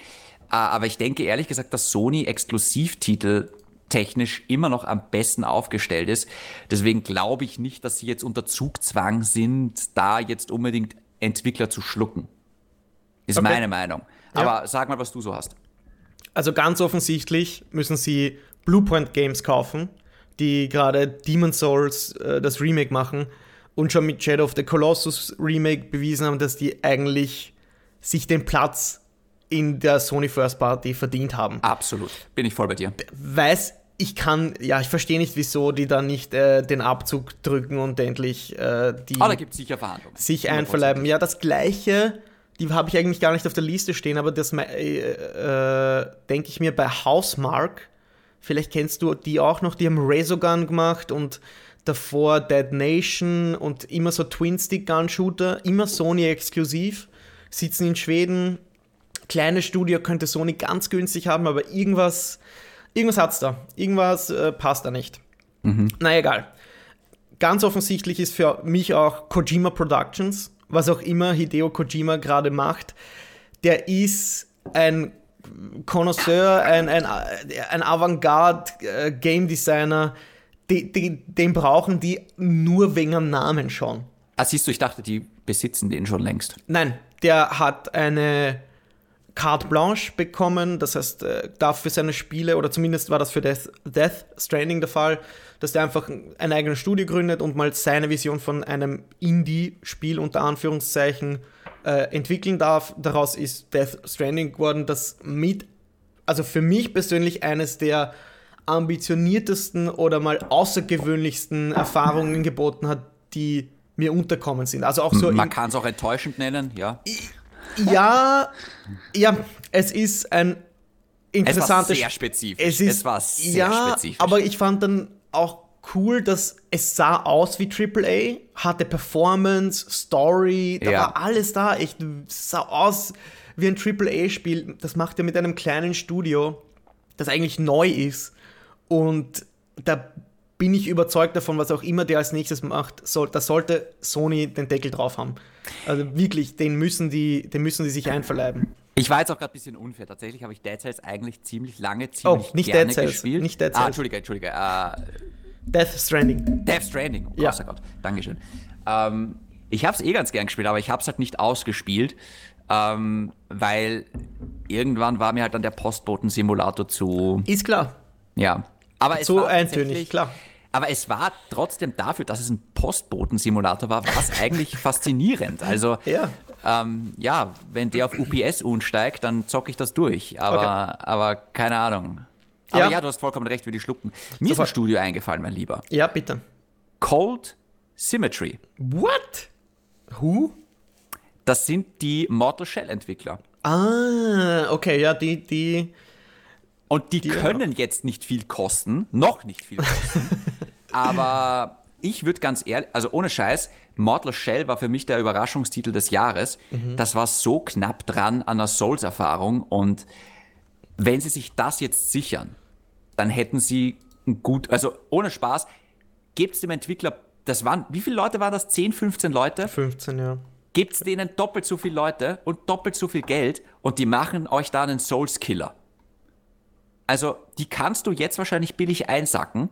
Äh, aber ich denke ehrlich gesagt, dass Sony Exklusivtitel technisch immer noch am besten aufgestellt ist. Deswegen glaube ich nicht, dass sie jetzt unter Zugzwang sind, da jetzt unbedingt Entwickler zu schlucken. Ist okay. meine Meinung. Aber ja. sag mal, was du so hast. Also ganz offensichtlich müssen sie Bluepoint Games kaufen, die gerade Demon's Souls äh, das Remake machen und schon mit Shadow of the Colossus Remake bewiesen haben, dass die eigentlich sich den Platz in der Sony First Party verdient haben. Absolut. Bin ich voll bei dir. Weiß, ich kann, ja, ich verstehe nicht, wieso die dann nicht äh, den Abzug drücken und endlich äh, die Aber da gibt es sicher Verhandlungen. sich einverleiben. Ja, das gleiche, die habe ich eigentlich gar nicht auf der Liste stehen, aber das äh, äh, denke ich mir bei Housemark. Vielleicht kennst du die auch noch, die haben Resogun gemacht und davor Dead Nation und immer so Twin-Stick-Gun-Shooter, immer Sony exklusiv, sitzen in Schweden. Kleines Studio könnte Sony ganz günstig haben, aber irgendwas, irgendwas hat's da. Irgendwas äh, passt da nicht. Na egal. Ganz offensichtlich ist für mich auch Kojima Productions, was auch immer Hideo Kojima gerade macht, der ist ein Connoisseur, ein, ein, ein Avantgarde-Game Designer, die, die, den brauchen die nur wegen am Namen schon. Ah, siehst du, ich dachte, die besitzen den schon längst. Nein, der hat eine Carte Blanche bekommen, das heißt, äh, darf für seine Spiele, oder zumindest war das für Death, Death Stranding der Fall, dass der einfach ein eigenes Studio gründet und mal seine Vision von einem Indie-Spiel unter Anführungszeichen äh, entwickeln darf. Daraus ist Death Stranding geworden, das mit, also für mich persönlich eines der ambitioniertesten oder mal außergewöhnlichsten Erfahrungen geboten hat, die mir unterkommen sind. Also auch so Man kann es auch enttäuschend nennen, ja. ja, ja, es ist ein Es war interessantes sehr spezifisch. Es ist war sehr ja, spezifisch. aber ich fand dann auch cool, dass es sah aus wie AAA, hatte Performance, Story, da Ja. war alles da. Echt es sah aus wie ein AAA-Spiel. Das macht er mit einem kleinen Studio, das eigentlich neu ist. Und da bin ich überzeugt davon, was auch immer der als nächstes macht, soll, da sollte Sony den Deckel drauf haben. Also wirklich, den müssen die, den müssen die sich einverleiben. Ich war jetzt auch gerade ein bisschen unfair. Tatsächlich habe ich Dead Cells eigentlich ziemlich lange, ziemlich Oh, nicht gerne Dead Cells, gespielt. nicht Dead Ah, Cells. Entschuldige, Entschuldige. Äh, Death Stranding. Death Stranding. Oh Ja. Gott. Dankeschön. Ähm, ich habe es eh ganz gern gespielt, aber ich habe es halt nicht ausgespielt, ähm, weil irgendwann war mir halt dann der Postboten-Simulator zu, Ist klar. ja. Aber es So war eintönig, klar. Aber es war trotzdem dafür, dass es ein Postboten-Simulator war, war es eigentlich faszinierend. Also, Ja. ähm, ja, wenn der auf UPS unsteigt, dann zocke ich das durch. Aber, aber keine Ahnung. Aber Ja. ja. du hast vollkommen recht, wie die schlucken. Mir ist ein Sofort. Studio eingefallen, mein Lieber. Ja, bitte. Cold Symmetry. What? Who? Das sind die Mortal Shell-Entwickler. Ah, okay, ja, die, die. Und die, können jetzt nicht viel kosten, noch nicht viel kosten. aber ich würde ganz ehrlich, also ohne Scheiß, Mortal Shell war für mich der Überraschungstitel des Jahres. Das war so knapp dran an einer Souls-Erfahrung. Und wenn sie sich das jetzt sichern, dann hätten sie ein gut, also ohne Spaß, gebt es dem Entwickler, das waren, wie viele Leute waren das? 10, 15 Leute? 15, ja. Gebt denen doppelt so viele Leute und doppelt so viel Geld und die machen euch da einen Souls-Killer. Also, die kannst du jetzt wahrscheinlich billig einsacken,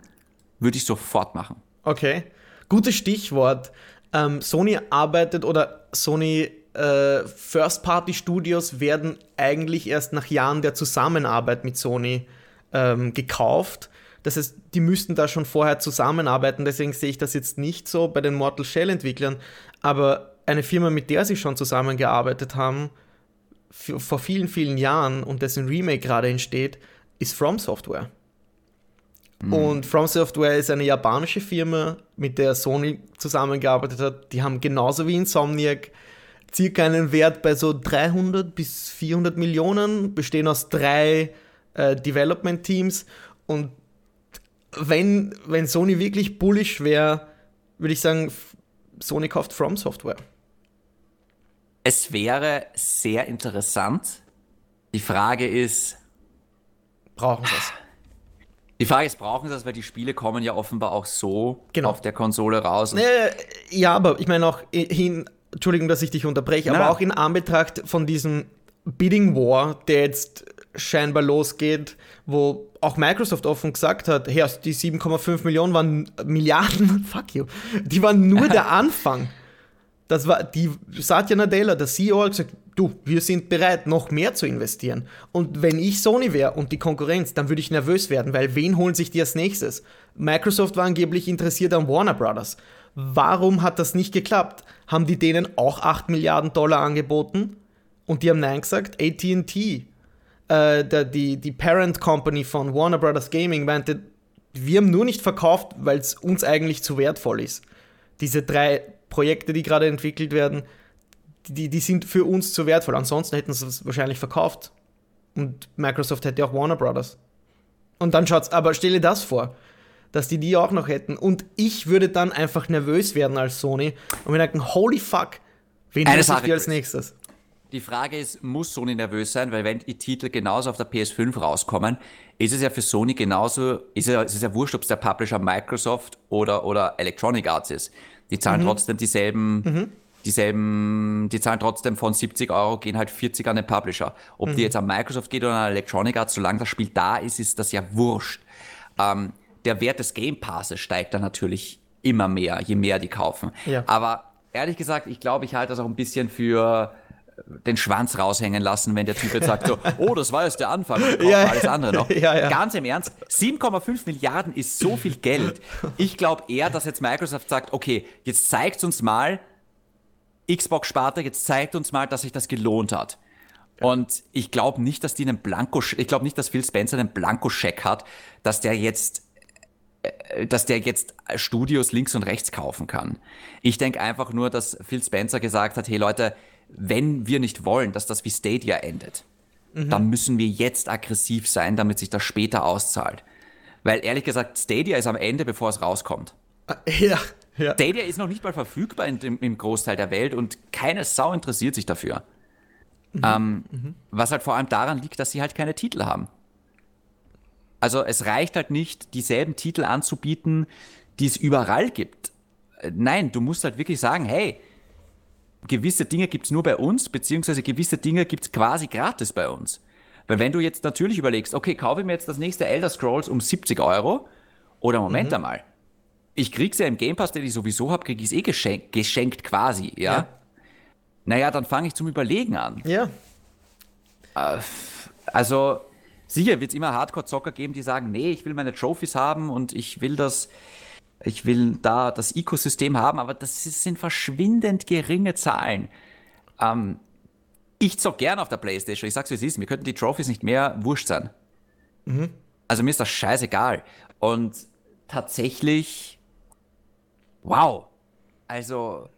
würde ich sofort machen. Okay. Gutes Stichwort. Ähm, Sony arbeitet oder Sony äh, First-Party-Studios werden eigentlich erst nach Jahren der Zusammenarbeit mit Sony ähm, gekauft. Das heißt, die müssten da schon vorher zusammenarbeiten. Deswegen sehe ich das jetzt nicht so bei den Mortal Shell-Entwicklern. Aber eine Firma, mit der sie schon zusammengearbeitet haben, vor vielen, vielen Jahren und dessen Remake gerade entsteht, ist From Software. Und From Software ist eine japanische Firma, mit der Sony zusammengearbeitet hat. Die haben genauso wie Insomniac circa einen Wert bei so 300 bis 400 Millionen, bestehen aus drei äh, Development-Teams. Und wenn, wenn Sony wirklich bullish wäre, würde ich sagen, Sony kauft From Software. Es wäre sehr interessant. Die Frage ist, Brauchen sie es. die Frage ist, brauchen sie das, weil die Spiele kommen ja offenbar auch so Genau. auf der Konsole raus. Und Äh, ja, aber ich meine auch hin, Entschuldigung, dass ich dich unterbreche, aber auch in Anbetracht von diesem Bidding War, der jetzt scheinbar losgeht, wo auch Microsoft offen gesagt hat, hey, die 7,5 Millionen waren Milliarden, fuck you, die waren nur der Anfang. Das war die Satya Nadella, der CEO, hat gesagt, du, wir sind bereit, noch mehr zu investieren. Und wenn ich Sony wäre und die Konkurrenz, dann würde ich nervös werden, weil wen holen sich die als nächstes? Microsoft war angeblich interessiert an Warner Brothers. Warum hat das nicht geklappt? Haben die denen auch 8 Milliarden Dollar angeboten? Und die haben Nein gesagt? ATT, äh, die, die Parent Company von Warner Brothers Gaming, meinte, wir haben nur nicht verkauft, weil es uns eigentlich zu wertvoll ist. Diese drei Projekte, die gerade entwickelt werden, die, die sind für uns zu wertvoll. Ansonsten hätten sie es wahrscheinlich verkauft. Und Microsoft hätte auch Warner Brothers. Und dann schaut's, aber stelle das vor, dass die die auch noch hätten. Und ich würde dann einfach nervös werden als Sony und mir denken, holy fuck, wen Eine ich dir als nächstes? Die Frage ist, muss Sony nervös sein? Weil wenn die Titel genauso auf der PS5 rauskommen, ist es ja für Sony genauso, ist ja, es ist ja wurscht, ob es der Publisher Microsoft oder, oder Electronic Arts ist. Die zahlen trotzdem dieselben, dieselben, die zahlen trotzdem von 70 Euro, gehen halt 40 an den Publisher. Ob die jetzt an Microsoft geht oder an Electronic Arts, solange das Spiel da ist, ist das ja wurscht. Ähm, der Wert des Game Passes steigt dann natürlich immer mehr, je mehr die kaufen. Ja. Aber ehrlich gesagt, ich glaube, ich halte das auch ein bisschen für den Schwanz raushängen lassen, wenn der Typ jetzt sagt so, oh, das war jetzt der Anfang, wir kaufen Ja, alles andere noch. Ja, ja. Ganz im Ernst, 7,5 Milliarden ist so viel Geld. Ich glaube eher, dass jetzt Microsoft sagt, okay, jetzt zeigt uns mal, Xbox Sparte, jetzt zeigt uns mal, dass sich das gelohnt hat. Und ich glaube nicht, dass die einen Blanko, ich glaube nicht, dass Phil Spencer einen Blankoscheck hat, dass der jetzt äh, dass der jetzt Studios links und rechts kaufen kann. Ich denke einfach nur, dass Phil Spencer gesagt hat, hey Leute, wenn wir nicht wollen, dass das wie Stadia endet, dann müssen wir jetzt aggressiv sein, damit sich das später auszahlt. Weil ehrlich gesagt, Stadia ist am Ende, bevor es rauskommt. Ja, ja. Stadia ist noch nicht mal verfügbar in dem, im Großteil der Welt und keine Sau interessiert sich dafür. Ähm, Was halt vor allem daran liegt, dass sie halt keine Titel haben. Also es reicht halt nicht, dieselben Titel anzubieten, die es überall gibt. Äh, Nein, du musst halt wirklich sagen, hey, gewisse Dinge gibt's nur bei uns, beziehungsweise gewisse Dinge gibt's quasi gratis bei uns. Weil wenn du jetzt natürlich überlegst, okay, kaufe ich mir jetzt das nächste Elder Scrolls um 70 Euro, oder Moment einmal, ich krieg's ja im Game Pass, den ich sowieso habe, krieg ich's eh geschenkt, geschenkt quasi, ja? Ja. Naja, dann fange ich zum Überlegen an. ja. Also sicher wird es immer Hardcore-Zocker geben, die sagen, nee, ich will meine Trophies haben und ich will das, ich will da das Ökosystem haben, aber das sind verschwindend geringe Zahlen. Ähm, ich zock gern auf der Playstation, ich sag's wie es ist, mir könnten die Trophies nicht mehr wurscht sein. Also mir ist das scheißegal. Und tatsächlich, wow, also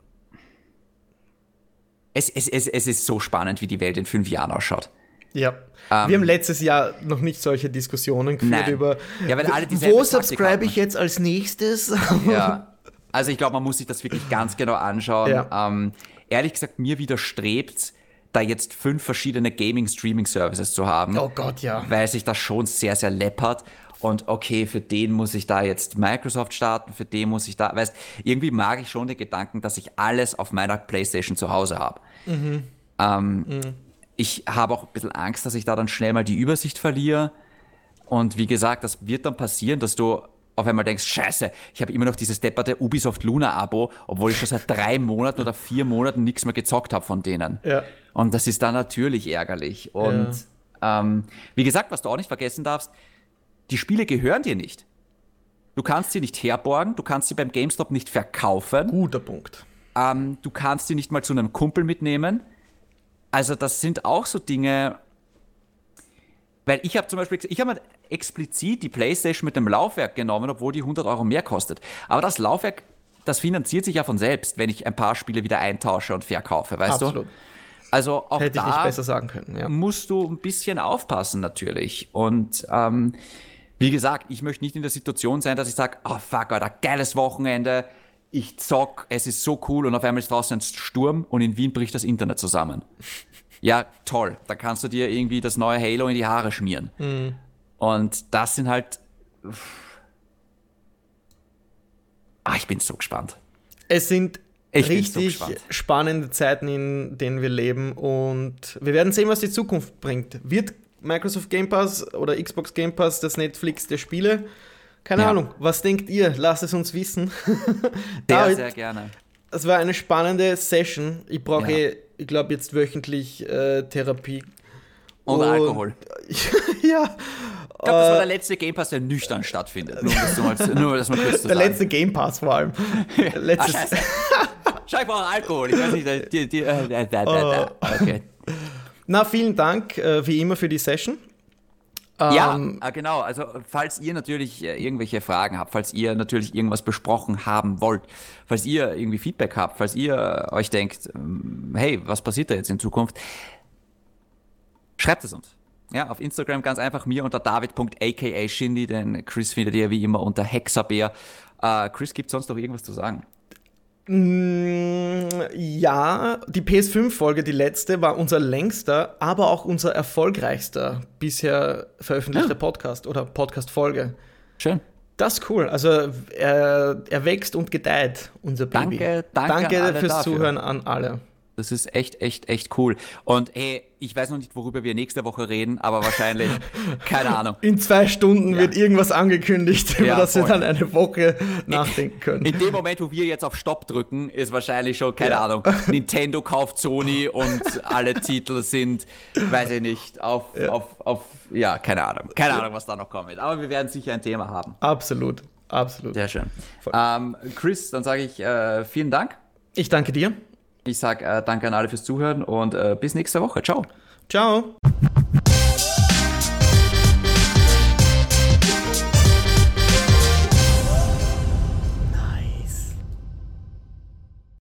es, es, es, es ist so spannend, wie die Welt in fünf Jahren ausschaut. Ja. wir haben letztes Jahr noch nicht solche Diskussionen geführt Ähm. Nein. über, Ja, weil alle dieselbe wo subscribe ich jetzt als nächstes? Ja. Also ich glaube, man muss sich das wirklich ganz genau anschauen. Ja. Ähm, ehrlich gesagt, mir widerstrebt, da jetzt fünf verschiedene Gaming-Streaming-Services zu haben. Oh Gott, ja. Weil sich das schon sehr, sehr läppert. Und okay, für den muss ich da jetzt Microsoft starten, für den muss ich da, weißt, irgendwie mag ich schon den Gedanken, dass ich alles auf meiner Playstation zu Hause habe. Ähm, Ich habe auch ein bisschen Angst, dass ich da dann schnell mal die Übersicht verliere. Und wie gesagt, das wird dann passieren, dass du auf einmal denkst, scheiße, ich habe immer noch dieses depperte Ubisoft Luna-Abo, obwohl ich schon seit drei Monaten oder vier Monaten nichts mehr gezockt habe von denen. Ja. Und das ist dann natürlich ärgerlich. Und ähm, wie gesagt, was du auch nicht vergessen darfst, die Spiele gehören dir nicht. Du kannst sie nicht herborgen, du kannst sie beim GameStop nicht verkaufen, Guter Punkt. ähm, du kannst sie nicht mal zu einem Kumpel mitnehmen. Also das sind auch so Dinge, weil ich habe zum Beispiel, ich habe explizit die Playstation mit dem Laufwerk genommen, obwohl die 100 Euro mehr kostet. Aber das Laufwerk, das finanziert sich ja von selbst, wenn ich ein paar Spiele wieder eintausche und verkaufe, weißt Absolut. du? Also auch Hätte ich da nicht besser sagen können. Ja. musst du ein bisschen aufpassen natürlich. Und ähm, wie gesagt, ich möchte nicht in der Situation sein, dass ich sage, oh fuck, Alter, geiles Wochenende, ich zock, es ist so cool und auf einmal ist draußen ein Sturm und in Wien bricht das Internet zusammen. Ja, toll. Da kannst du dir irgendwie das neue Halo in die Haare schmieren. Und das sind halt. Ah, ich bin so gespannt. Es sind Ich so richtig gespannt. spannende Zeiten, in denen wir leben und wir werden sehen, was die Zukunft bringt. Wird Microsoft Game Pass oder Xbox Game Pass das Netflix der Spiele? Keine Ja. Ahnung. Was denkt ihr? Lasst es uns wissen. Sehr, sehr gerne. Es war eine spannende Session. Ich brauche, ja. ich glaube, jetzt wöchentlich äh, Therapie. Und, und Alkohol. ja. Ich glaube, das war der letzte Game Pass, der nüchtern stattfindet. Nur, dass, mal, nur, dass man kurz Der letzte Game Pass vor allem. Letztes Ach, Schau, ich brauche Alkohol. Ich weiß nicht, die, die, äh, da, da, da. Okay. Na, vielen Dank, äh, wie immer, für die Session. Ja, ähm, äh, genau. Also, falls ihr natürlich äh, irgendwelche Fragen habt, falls ihr natürlich irgendwas besprochen haben wollt, falls ihr irgendwie Feedback habt, falls ihr euch denkt, ähm, hey, was passiert da jetzt in Zukunft, schreibt es uns. Ja, auf Instagram ganz einfach mir unter david.aka Shindy, denn Chris findet ihr wie immer unter Hexabär. Äh, Chris, gibt sonst noch irgendwas zu sagen? Mm, ja, die PS5-Folge, die letzte, war unser längster, aber auch unser erfolgreichster bisher veröffentlichter ja. Podcast oder Podcast-Folge. Schön. Das ist cool. Also er, er wächst und gedeiht, unser Baby. Danke, danke, danke fürs dafür. Zuhören an alle. Das ist echt, echt, echt cool. Und hey, ich weiß noch nicht, worüber wir nächste Woche reden, aber wahrscheinlich, keine Ahnung. In zwei Stunden ja. wird irgendwas angekündigt, über ja, das wir dann eine Woche nachdenken können. In dem Moment, wo wir jetzt auf Stopp drücken, ist wahrscheinlich schon, keine ja. Ahnung, Nintendo kauft Sony und alle Titel sind, weiß ich nicht, auf, auf, auf, ja, keine Ahnung. Keine Ahnung, was da noch kommt. Aber wir werden sicher ein Thema haben. Absolut, absolut. Sehr schön. Ähm, Chris, dann sage ich äh, vielen Dank. Ich danke dir. Ich sage äh, danke an alle fürs Zuhören und äh, bis nächste Woche. Ciao. Ciao.